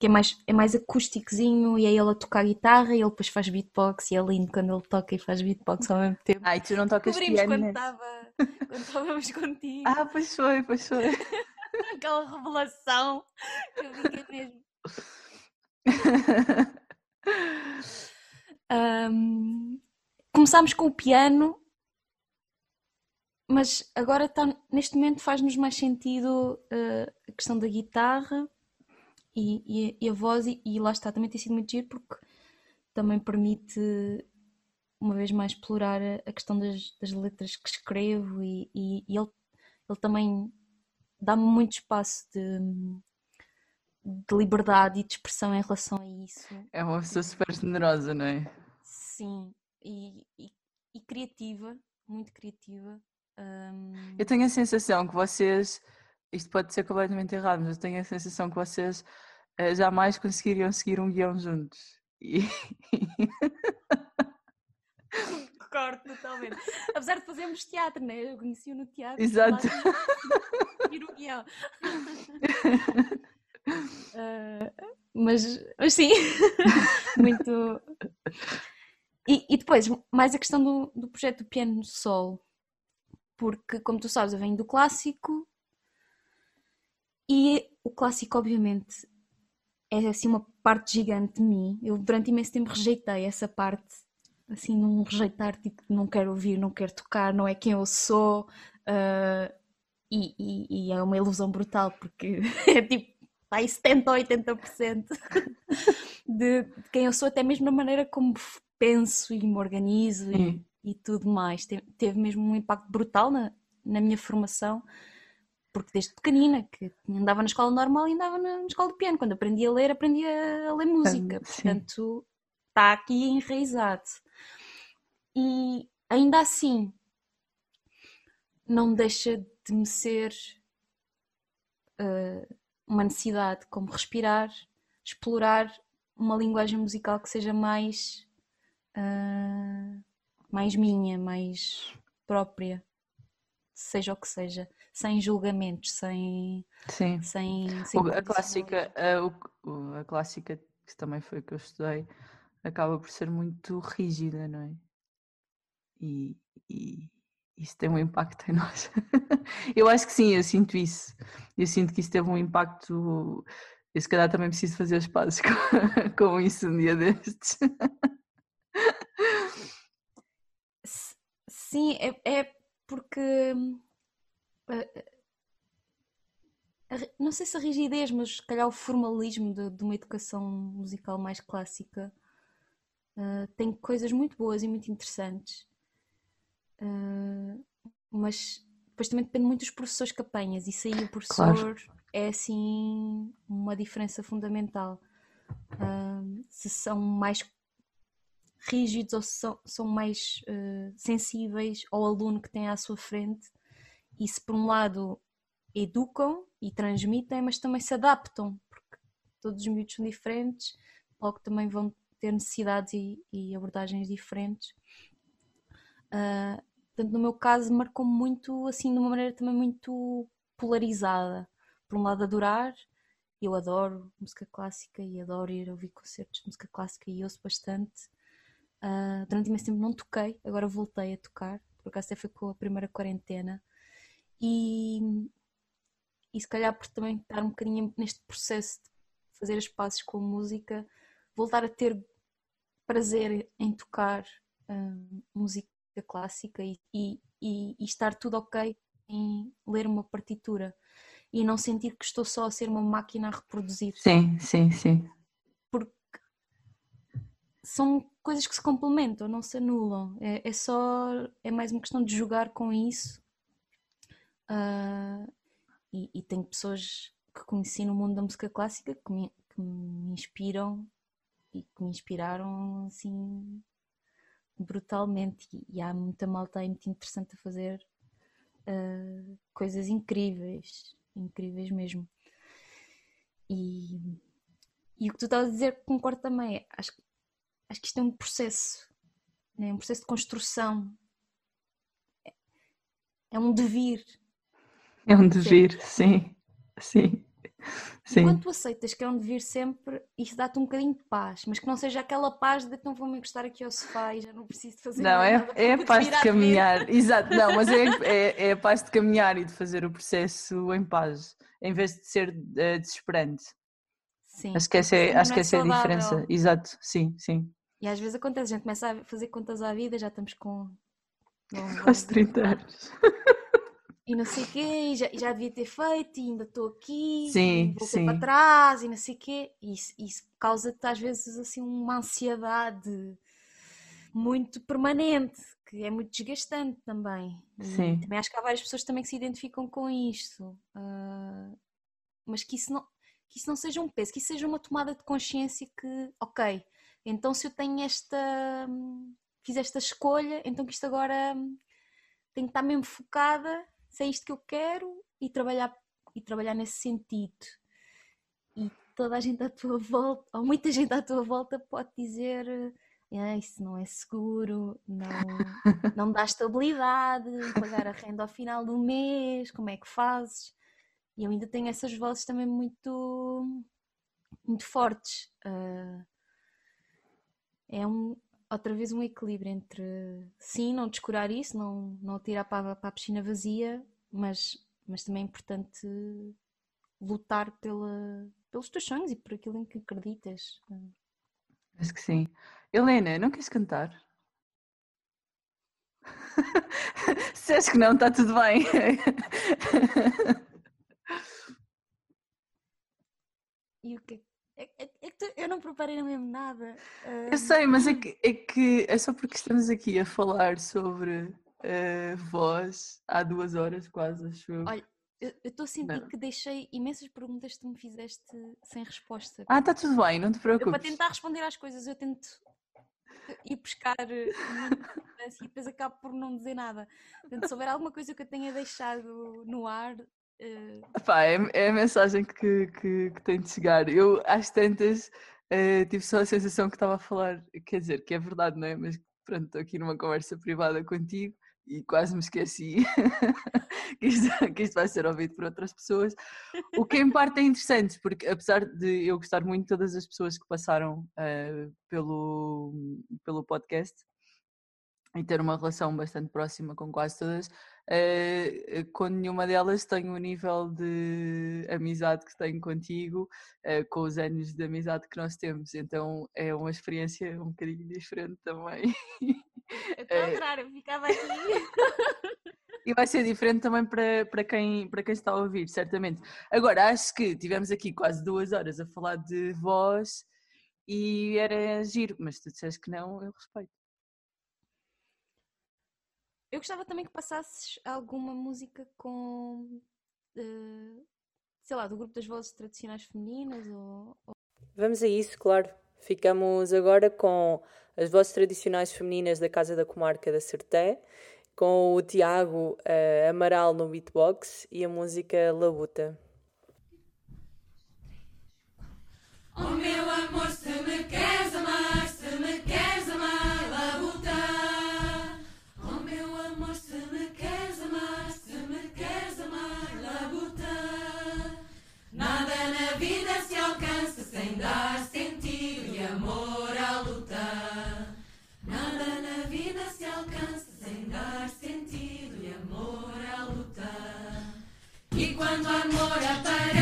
que é mais, é mais acústicozinho e é ele a tocar guitarra e ele depois faz beatbox e é lindo quando ele toca e faz beatbox ao mesmo tempo. E tu não tocas Descobrimos piano quando estávamos contigo, Ah, pois foi, pois foi. (laughs) aquela revelação que eu fiquei mesmo. (laughs) Ahm, começámos com o piano, mas agora está, neste momento faz-nos mais sentido eh, a questão da guitarra e, e- e a voz, e, e lá está, também tem sido muito giro porque também permite uma vez mais explorar a, a questão das, das letras que escrevo e, ele, ele também dá-me muito espaço de, de liberdade e de expressão em relação a isso. É uma pessoa super generosa, não é? Sim, e, e criativa, muito criativa. Um... Eu tenho a sensação que vocês, isto pode ser completamente errado, mas eu tenho a sensação que vocês uh, jamais conseguiriam seguir um guião juntos. E... (laughs) Concordo totalmente. Apesar de fazermos teatro, né? Eu conheci-o no teatro. Exato. (laughs) Seguir o guião. Uh, (laughs) mas, mas sim, muito. E, e, depois, mais a questão do, do projeto do piano solo, porque, como tu sabes, eu venho do clássico e o clássico, obviamente, é assim uma parte gigante de mim. Eu, durante imenso tempo, rejeitei essa parte, assim, num rejeitar, tipo, não quero ouvir, não quero tocar, não é quem eu sou. Uh, e, e, e, é uma ilusão brutal, porque (laughs) é tipo está aí 70% ou 80% de, de quem eu sou, até mesmo na maneira como penso e me organizo e, e, tudo mais. Teve, mesmo um impacto brutal na, na minha formação, porque desde pequenina, que andava na escola normal e andava na, na escola de piano. Quando aprendi a ler, aprendi a, a ler música. Sim. Portanto, está aqui enraizado. E ainda assim, não deixa de me ser. Uh, uma necessidade como respirar, explorar uma linguagem musical que seja mais uh, mais minha, mais própria, seja o que seja, sem julgamentos, sem Sim. sem, sem a clássica a, a, clássica que também foi que eu estudei acaba por ser muito rígida, não é? E, e, isso tem um impacto em nós. (laughs) eu acho que sim, eu sinto isso. Eu sinto que isso teve um impacto. Eu se calhar também preciso fazer as pazes (laughs) com, com isso um dia destes. (laughs) Sim, é, é porque. Eh, não sei se a rigidez, mas se calhar o formalismo de, de uma educação musical mais clássica uh, tem coisas muito boas e muito interessantes Uh, mas depois também depende muito dos professores que apanhas. Isso aí o professor claro. é assim uma diferença fundamental. Uh, se são mais rígidos ou são, são mais uh, sensíveis ao aluno que tem à sua frente e se por um lado educam e transmitem, mas também se adaptam, porque todos os miúdos são diferentes, logo também vão ter necessidades e, e abordagens diferentes. Uh, portanto, no meu caso, marcou muito, assim, de uma maneira também muito polarizada. Por um lado, adorar, eu adoro música clássica e adoro ir ouvir concertos de música clássica e ouço bastante. Uh, durante imenso tempo não toquei, agora voltei a tocar, por acaso até foi com a primeira quarentena. E, e se calhar por também estar um bocadinho neste processo de fazer as pazes com a música, voltar a ter prazer em tocar uh, música clássica e, e, e, estar tudo ok em ler uma partitura e não sentir que estou só a ser uma máquina a reproduzir. Sim, sim, sim. São coisas que se complementam, não se anulam. É, é só, é mais uma questão de jogar com isso. Uh, e, e tenho pessoas que conheci no mundo da música clássica que me, que me inspiram e que me inspiraram assim brutalmente e, há muita malta aí muito interessante a fazer uh, coisas incríveis, incríveis mesmo. E, e o que tu estás a dizer concordo também, acho, acho que isto é um processo, né? um processo de construção, é, é um devir. É um devir, sim, sim. Sim. Enquanto tu aceitas que é um devir sempre, isso dá-te um bocadinho de paz, mas que não seja aquela paz de então vou-me encostar aqui ao sofá e já não preciso fazer não, nada. Não, é, é a paz de caminhar, (laughs) exato, não, mas é, é, é, a paz de caminhar e de fazer o processo em paz, em vez de ser uh, desesperante. Sim. Acho que essa é, acho que é essa é a diferença, exato, sim, sim. E às vezes acontece, a gente começa a fazer contas à vida, já estamos com. Quase 30 anos e não sei o quê, e já, já devia ter feito, e ainda estou aqui, sim, vou sim. para trás, e não sei o quê. E isso, isso causa-te às vezes assim uma ansiedade muito permanente, que é muito desgastante também. Sim. também acho que há várias pessoas também que se identificam com isto. Uh, mas que isso não, que isso não seja um peso, que isso seja uma tomada de consciência que, ok, então se eu tenho esta, fiz esta escolha, então que isto agora tenho que estar mesmo focada, se é isto que eu quero e trabalhar, e trabalhar nesse sentido. E toda a gente à tua volta, ou muita gente à tua volta pode dizer ah, isso não é seguro, não, (laughs) não dá estabilidade, pagar a renda ao final do mês, como é que fazes? E eu ainda tenho essas vozes também muito, muito fortes. Uh, é um, outra vez um equilíbrio entre sim, não descurar isso, não, não tirar para, para a piscina vazia, mas, mas também é importante lutar pela, pelos teus sonhos e por aquilo em que acreditas. Acho que sim. Helena, não queres cantar? (laughs) Se achas que não, está tudo bem. (laughs) E o que é, é, é que tu, eu não preparei mesmo nada. Eu sei, mas é que, é que é só porque estamos aqui a falar sobre uh, voz há duas horas quase, acho eu. Olha, eu estou a sentir não. que deixei imensas perguntas que tu me fizeste sem resposta. Ah, está tudo bem, não te preocupes. Eu, para tentar responder às coisas, eu tento ir buscar e depois acabo por não dizer nada. Portanto, se houver alguma coisa que eu tenha deixado no ar. Uh... Epá, é, é, a mensagem que, que, que tem de chegar. Eu, às tantas, uh, tive só a sensação que estava a falar, quer dizer, que é verdade, não é? Mas pronto, estou aqui numa conversa privada contigo e quase me esqueci (laughs) que, isto, que, isto, vai ser ouvido por outras pessoas. O que em parte é interessante, porque apesar de eu gostar muito de todas as pessoas que passaram uh, pelo, pelo podcast e ter uma relação bastante próxima com quase todas, uh, com nenhuma delas tenho o nível de amizade que tenho contigo, uh, com os anos de amizade que nós temos. Então é uma experiência um bocadinho diferente também. Eu (laughs) estou a adorar, eu ficava aqui. e vai ser diferente também para, para, quem, para quem está a ouvir, certamente. Agora, acho que tivemos aqui quase duas horas a falar de voz e era giro, mas tu disseste que não, eu respeito. Eu gostava também que passasses alguma música com, uh, sei lá, do grupo das vozes tradicionais femininas ou... Vamos a isso, claro. Ficamos agora com as vozes tradicionais femininas da Casa da Comarca da Serté, com o Tiago uh, Amaral no beatbox e a música Labuta. tu amor aparece.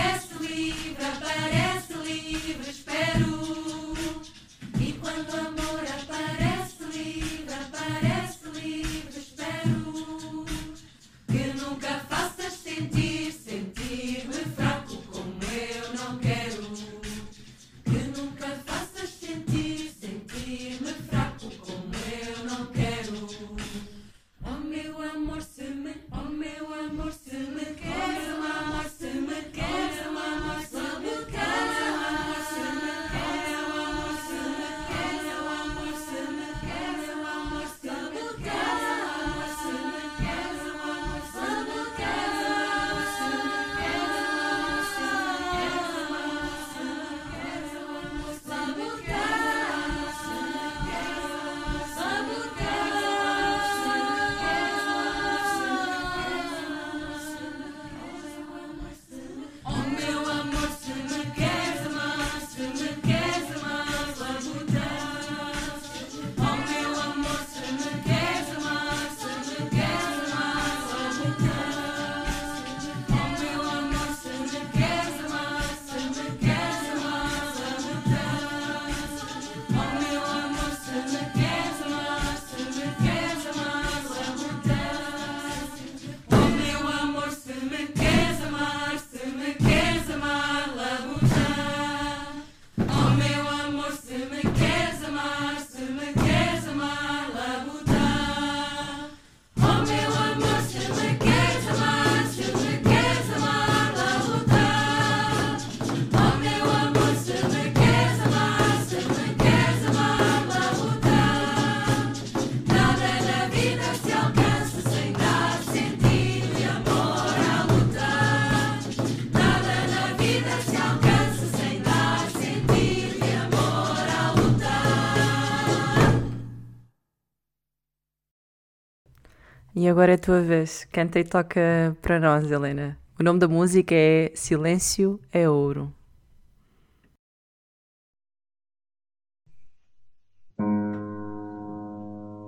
E agora é a tua vez. Canta e toca para nós, Helena. O nome da música é Silêncio é Ouro.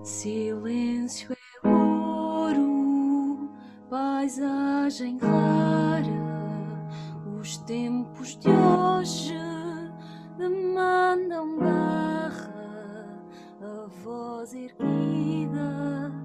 Silêncio é ouro, paisagem clara. Os tempos de hoje demandam garra, a voz erguida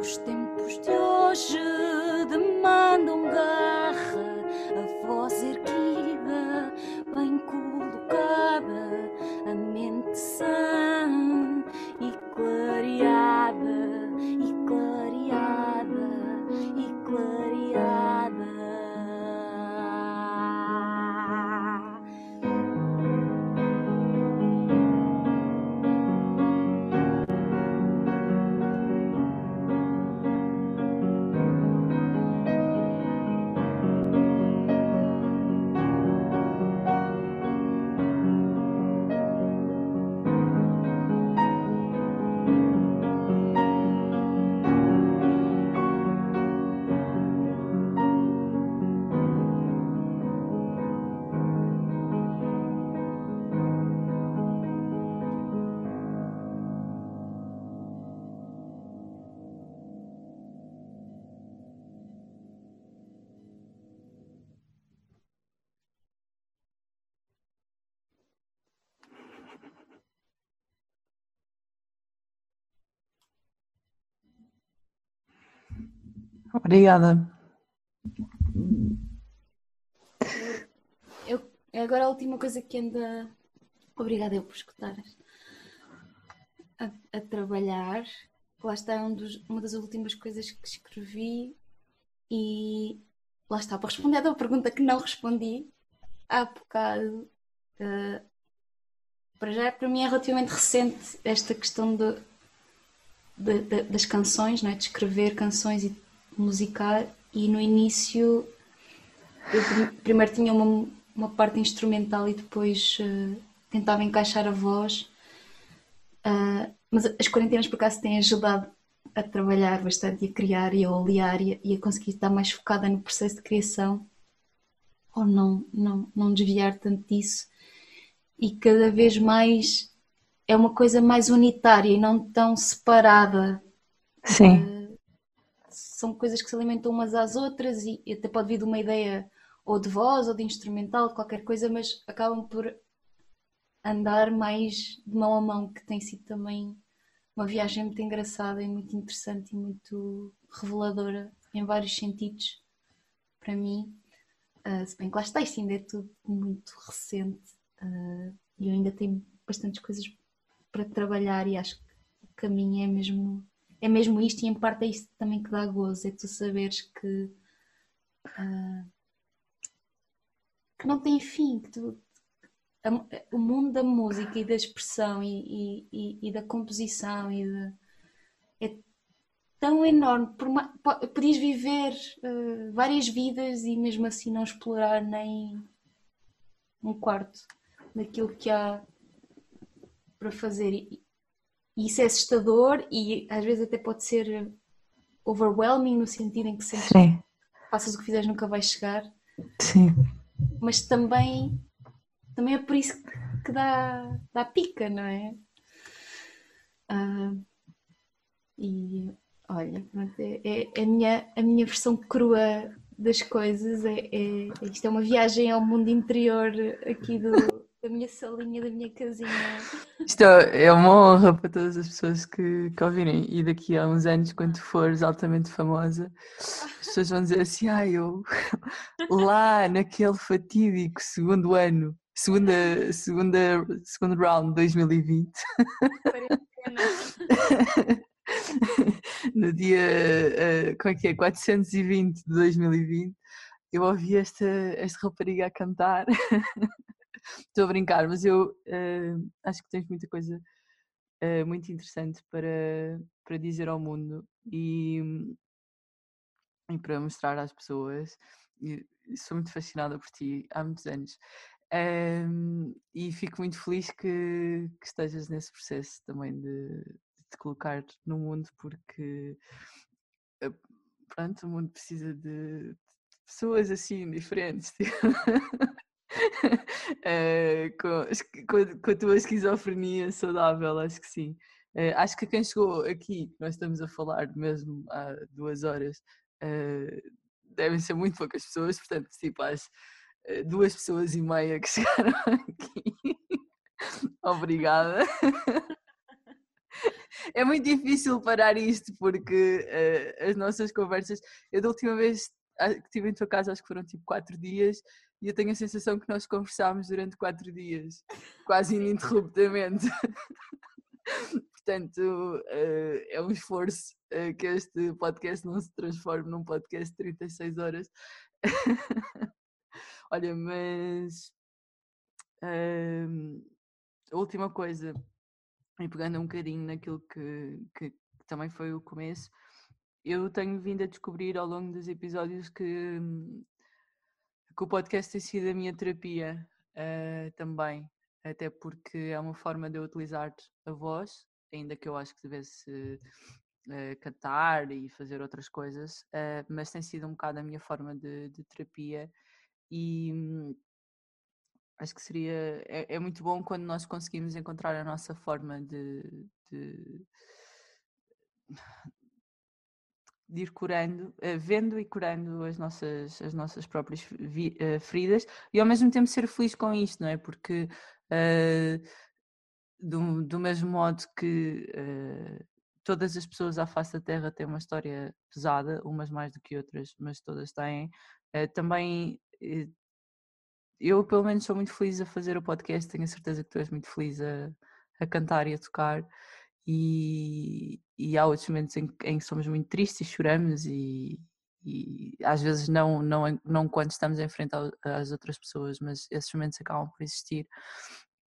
Os tempos de hoje. Obrigada. Eu, agora a última coisa que anda. Obrigada eu por escutares. A, a trabalhar. Lá está um dos, uma das últimas coisas que escrevi e lá está, para responder à pergunta que não respondi há bocado. Uh, para já, para mim é relativamente recente esta questão de, de, de, das canções, não é? de escrever canções e musicar, e no início eu primeiro tinha uma, uma parte instrumental e depois uh, tentava encaixar a voz. Uh, mas as quarentenas por acaso têm ajudado a trabalhar bastante e a criar e a olear e a, e a conseguir estar mais focada no processo de criação ou não, não, não desviar tanto disso e cada vez mais é uma coisa mais unitária e não tão separada. Sim. Uh, são coisas que se alimentam umas às outras e, e até pode vir de uma ideia ou de voz ou de instrumental, de qualquer coisa, mas acabam por andar mais de mão a mão, que tem sido também uma viagem muito engraçada e muito interessante e muito reveladora em vários sentidos para mim. Uh, se bem que lá está, isto ainda é tudo muito recente uh, e eu ainda tenho bastantes coisas para trabalhar e acho que o caminho é mesmo, é mesmo isto e em parte é isso também que dá gozo, é tu saberes que, uh, que não tem fim, que tu, a, o mundo da música e da expressão e, e, e da composição e de, é tão enorme. Por uma, podias viver uh, várias vidas e mesmo assim não explorar nem um quarto daquilo que há para fazer. E, e isso é assustador e às vezes até pode ser overwhelming no sentido em que Sim. faças o que fizeres nunca vais chegar. Sim. Mas também também é por isso que dá, dá pica, não é? Uh, e olha, é, é, é, a, minha, a minha versão crua das coisas. É, é, isto é uma viagem ao mundo interior aqui do, da minha salinha, da minha casinha. Isto é, é uma honra para todas as pessoas que, que ouvirem. E daqui a uns anos, quando fores altamente famosa, as pessoas vão dizer assim: ah, eu (laughs) lá naquele fatídico segundo ano segunda, segunda, segundo round 2020. (laughs) no dia, uh, como é que é, 420 de 2020, eu ouvi esta, esta rapariga a cantar. (laughs) Estou a brincar, mas eu uh, acho que tens muita coisa uh, muito interessante para, para dizer ao mundo e, e para mostrar às pessoas. E sou muito fascinada por ti há muitos anos. Um, e fico muito feliz que, que, estejas nesse processo também de, de te colocar no mundo, porque eh, pronto, o mundo precisa de, de pessoas assim diferentes. (laughs) uh, com, com, a tua esquizofrenia saudável, acho que sim. Uh, acho que quem chegou aqui, nós estamos a falar mesmo há duas horas, uh, devem ser muito poucas pessoas, portanto, tipo, eh, duas pessoas e meia que (laughs) chegaram aqui. Obrigada. É muito difícil parar isto porque uh, as nossas conversas. Eu da última vez que estive em tua casa, acho que foram tipo quatro dias, e eu tenho a sensação que nós conversámos durante quatro dias, (laughs) quase ininterruptamente. (laughs) Portanto, uh, é um esforço uh, que este podcast não se transforme num podcast de 36 horas. (laughs) Olha, mas hum, a última coisa, e pegando um bocadinho naquilo que, que, que, também foi o começo, eu tenho vindo a descobrir ao longo dos episódios que, hum, que o podcast tem sido a minha terapia uh, também, até porque é uma forma de eu utilizar a voz, ainda que eu acho que devesse uh, cantar e fazer outras coisas, uh, mas tem sido um bocado a minha forma de, de terapia e hum, acho que seria é, é, muito bom quando nós conseguimos encontrar a nossa forma de, de, de ir curando, eh, vendo e curando as nossas, as nossas próprias eh, feridas e ao mesmo tempo ser feliz com isto, não é? Porque uh, do, do mesmo modo que uh, todas as pessoas à face da Terra têm uma história pesada, umas mais do que outras, mas todas têm. Uh, também eu, pelo menos, sou muito feliz a fazer o podcast, tenho a certeza que tu és muito feliz a, a cantar e a tocar. E, e há outros momentos em, em que somos muito tristes e choramos, e, e às vezes não, não, não quando estamos em frente às outras pessoas, mas esses momentos acabam por existir.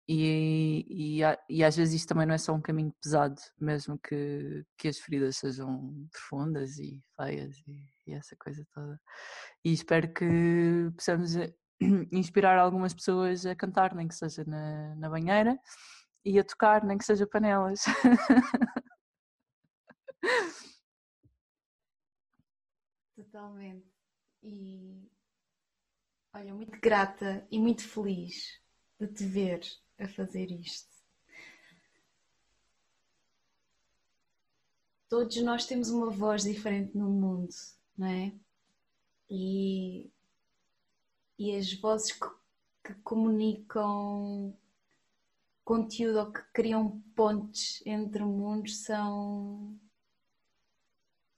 E, e, e, às vezes isto também não é só um caminho pesado, mesmo que, que as feridas sejam profundas e feias e, e essa coisa toda. E espero que possamos eh, (clears throat) inspirar algumas pessoas a cantar, nem que seja na, na banheira, e a tocar, nem que seja panelas. (laughs) Totalmente. E olha, muito grata e muito feliz de te ver a fazer isto. Todos nós temos uma voz diferente no mundo, não é? E, e as vozes que, que comunicam conteúdo ou que criam pontes entre mundos são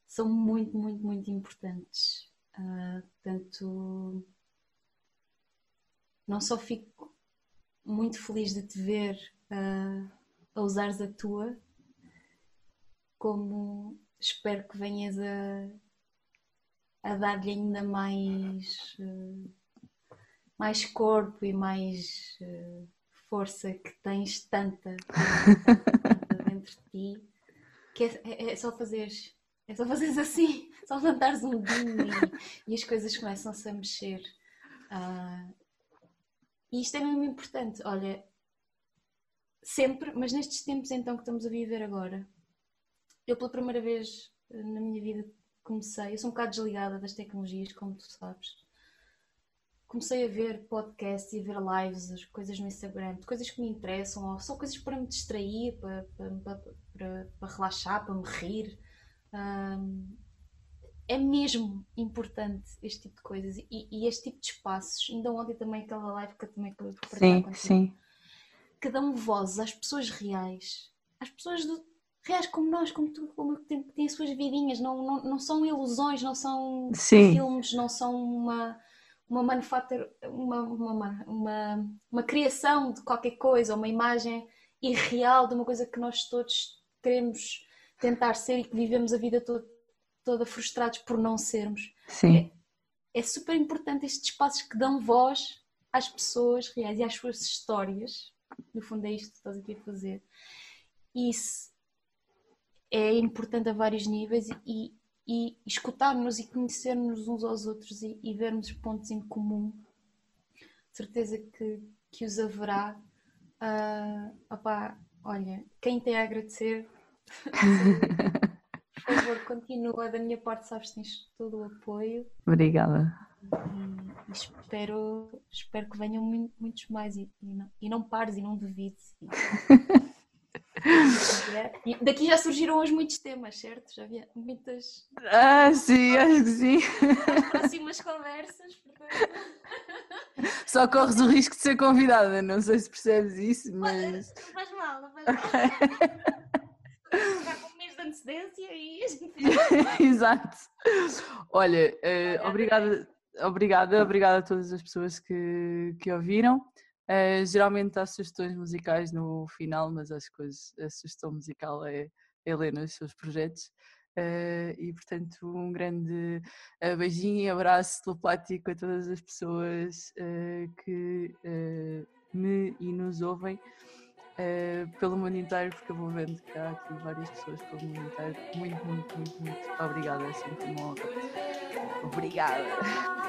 são muito, muito, muito importantes. Uh, portanto, não só fico muito feliz de te ver uh, a usares a tua, como espero que venhas a, a dar-lhe ainda mais, uh, mais corpo e mais uh, força que tens tanta, tanta (laughs) dentro de ti, que é, é, é só fazeres é só fazeres assim, (laughs) só levantares um dedinho e, e, as coisas começam-se a mexer. Uh, e isto é mesmo importante. Olha, sempre, mas nestes tempos então que estamos a viver agora, eu pela primeira vez eh, na minha vida comecei, eu sou um bocado desligada das tecnologias, como tu sabes. Comecei a ver podcasts e a ver lives, as coisas no Instagram, coisas que me interessam, ou só coisas para me distrair, para, para, para, para relaxar, para me rir. Um, é mesmo importante este tipo de coisas e, e, este tipo de espaços. Ainda ontem também aquela live que eu também acabei por Sim, contigo, sim. Que dão voz às pessoas reais, às pessoas do, reais como nós, como tu, como que têm, têm as suas vidinhas, não, não, não são ilusões, não são sim. filmes, não são uma, uma manufatura, uma, uma, uma, uma criação de qualquer coisa, uma imagem irreal de uma coisa que nós todos queremos tentar ser e que vivemos a vida toda, toda frustrados por não sermos. Sim. É, é super importante estes espaços que dão voz às pessoas reais e às suas histórias. No fundo, é isto que estás aqui a fazer. Isso é importante a vários níveis e, e escutarmos e conhecermos uns aos outros e, e vermos pontos em comum. Certeza que, que os haverá. Uh, opá, olha, quem tem a agradecer (laughs) Por favor, continua. Da minha parte, sabes que tens todo o apoio. Obrigada. E, espero, espero que venham muitos mais e, e, não, e não pares e não duvides. (laughs) E daqui já surgiram hoje muitos temas, certo? Já havia muitas. Ah, sim, acho que sim. As próximas conversas. Só corres o risco de ser convidada, não sei se percebes isso, mas. Não faz mal, não faz mal. com um mês de antecedência e. (laughs) Exato. Olha, uh, obrigada, obrigada, obrigada a todas as pessoas que, que ouviram. Uh, geralmente há sugestões musicais no final, mas acho que hoje a sugestão musical é Helena, os seus projetos. Uh, e portanto, um grande uh, beijinho e abraço telepático a todas as pessoas que me e nos ouvem uh, pelo mundo inteiro, porque eu vou vendo que há aqui várias pessoas pelo mundo inteiro. Muito, muito, muito, muito obrigada, é sempre uma honra. Obrigada.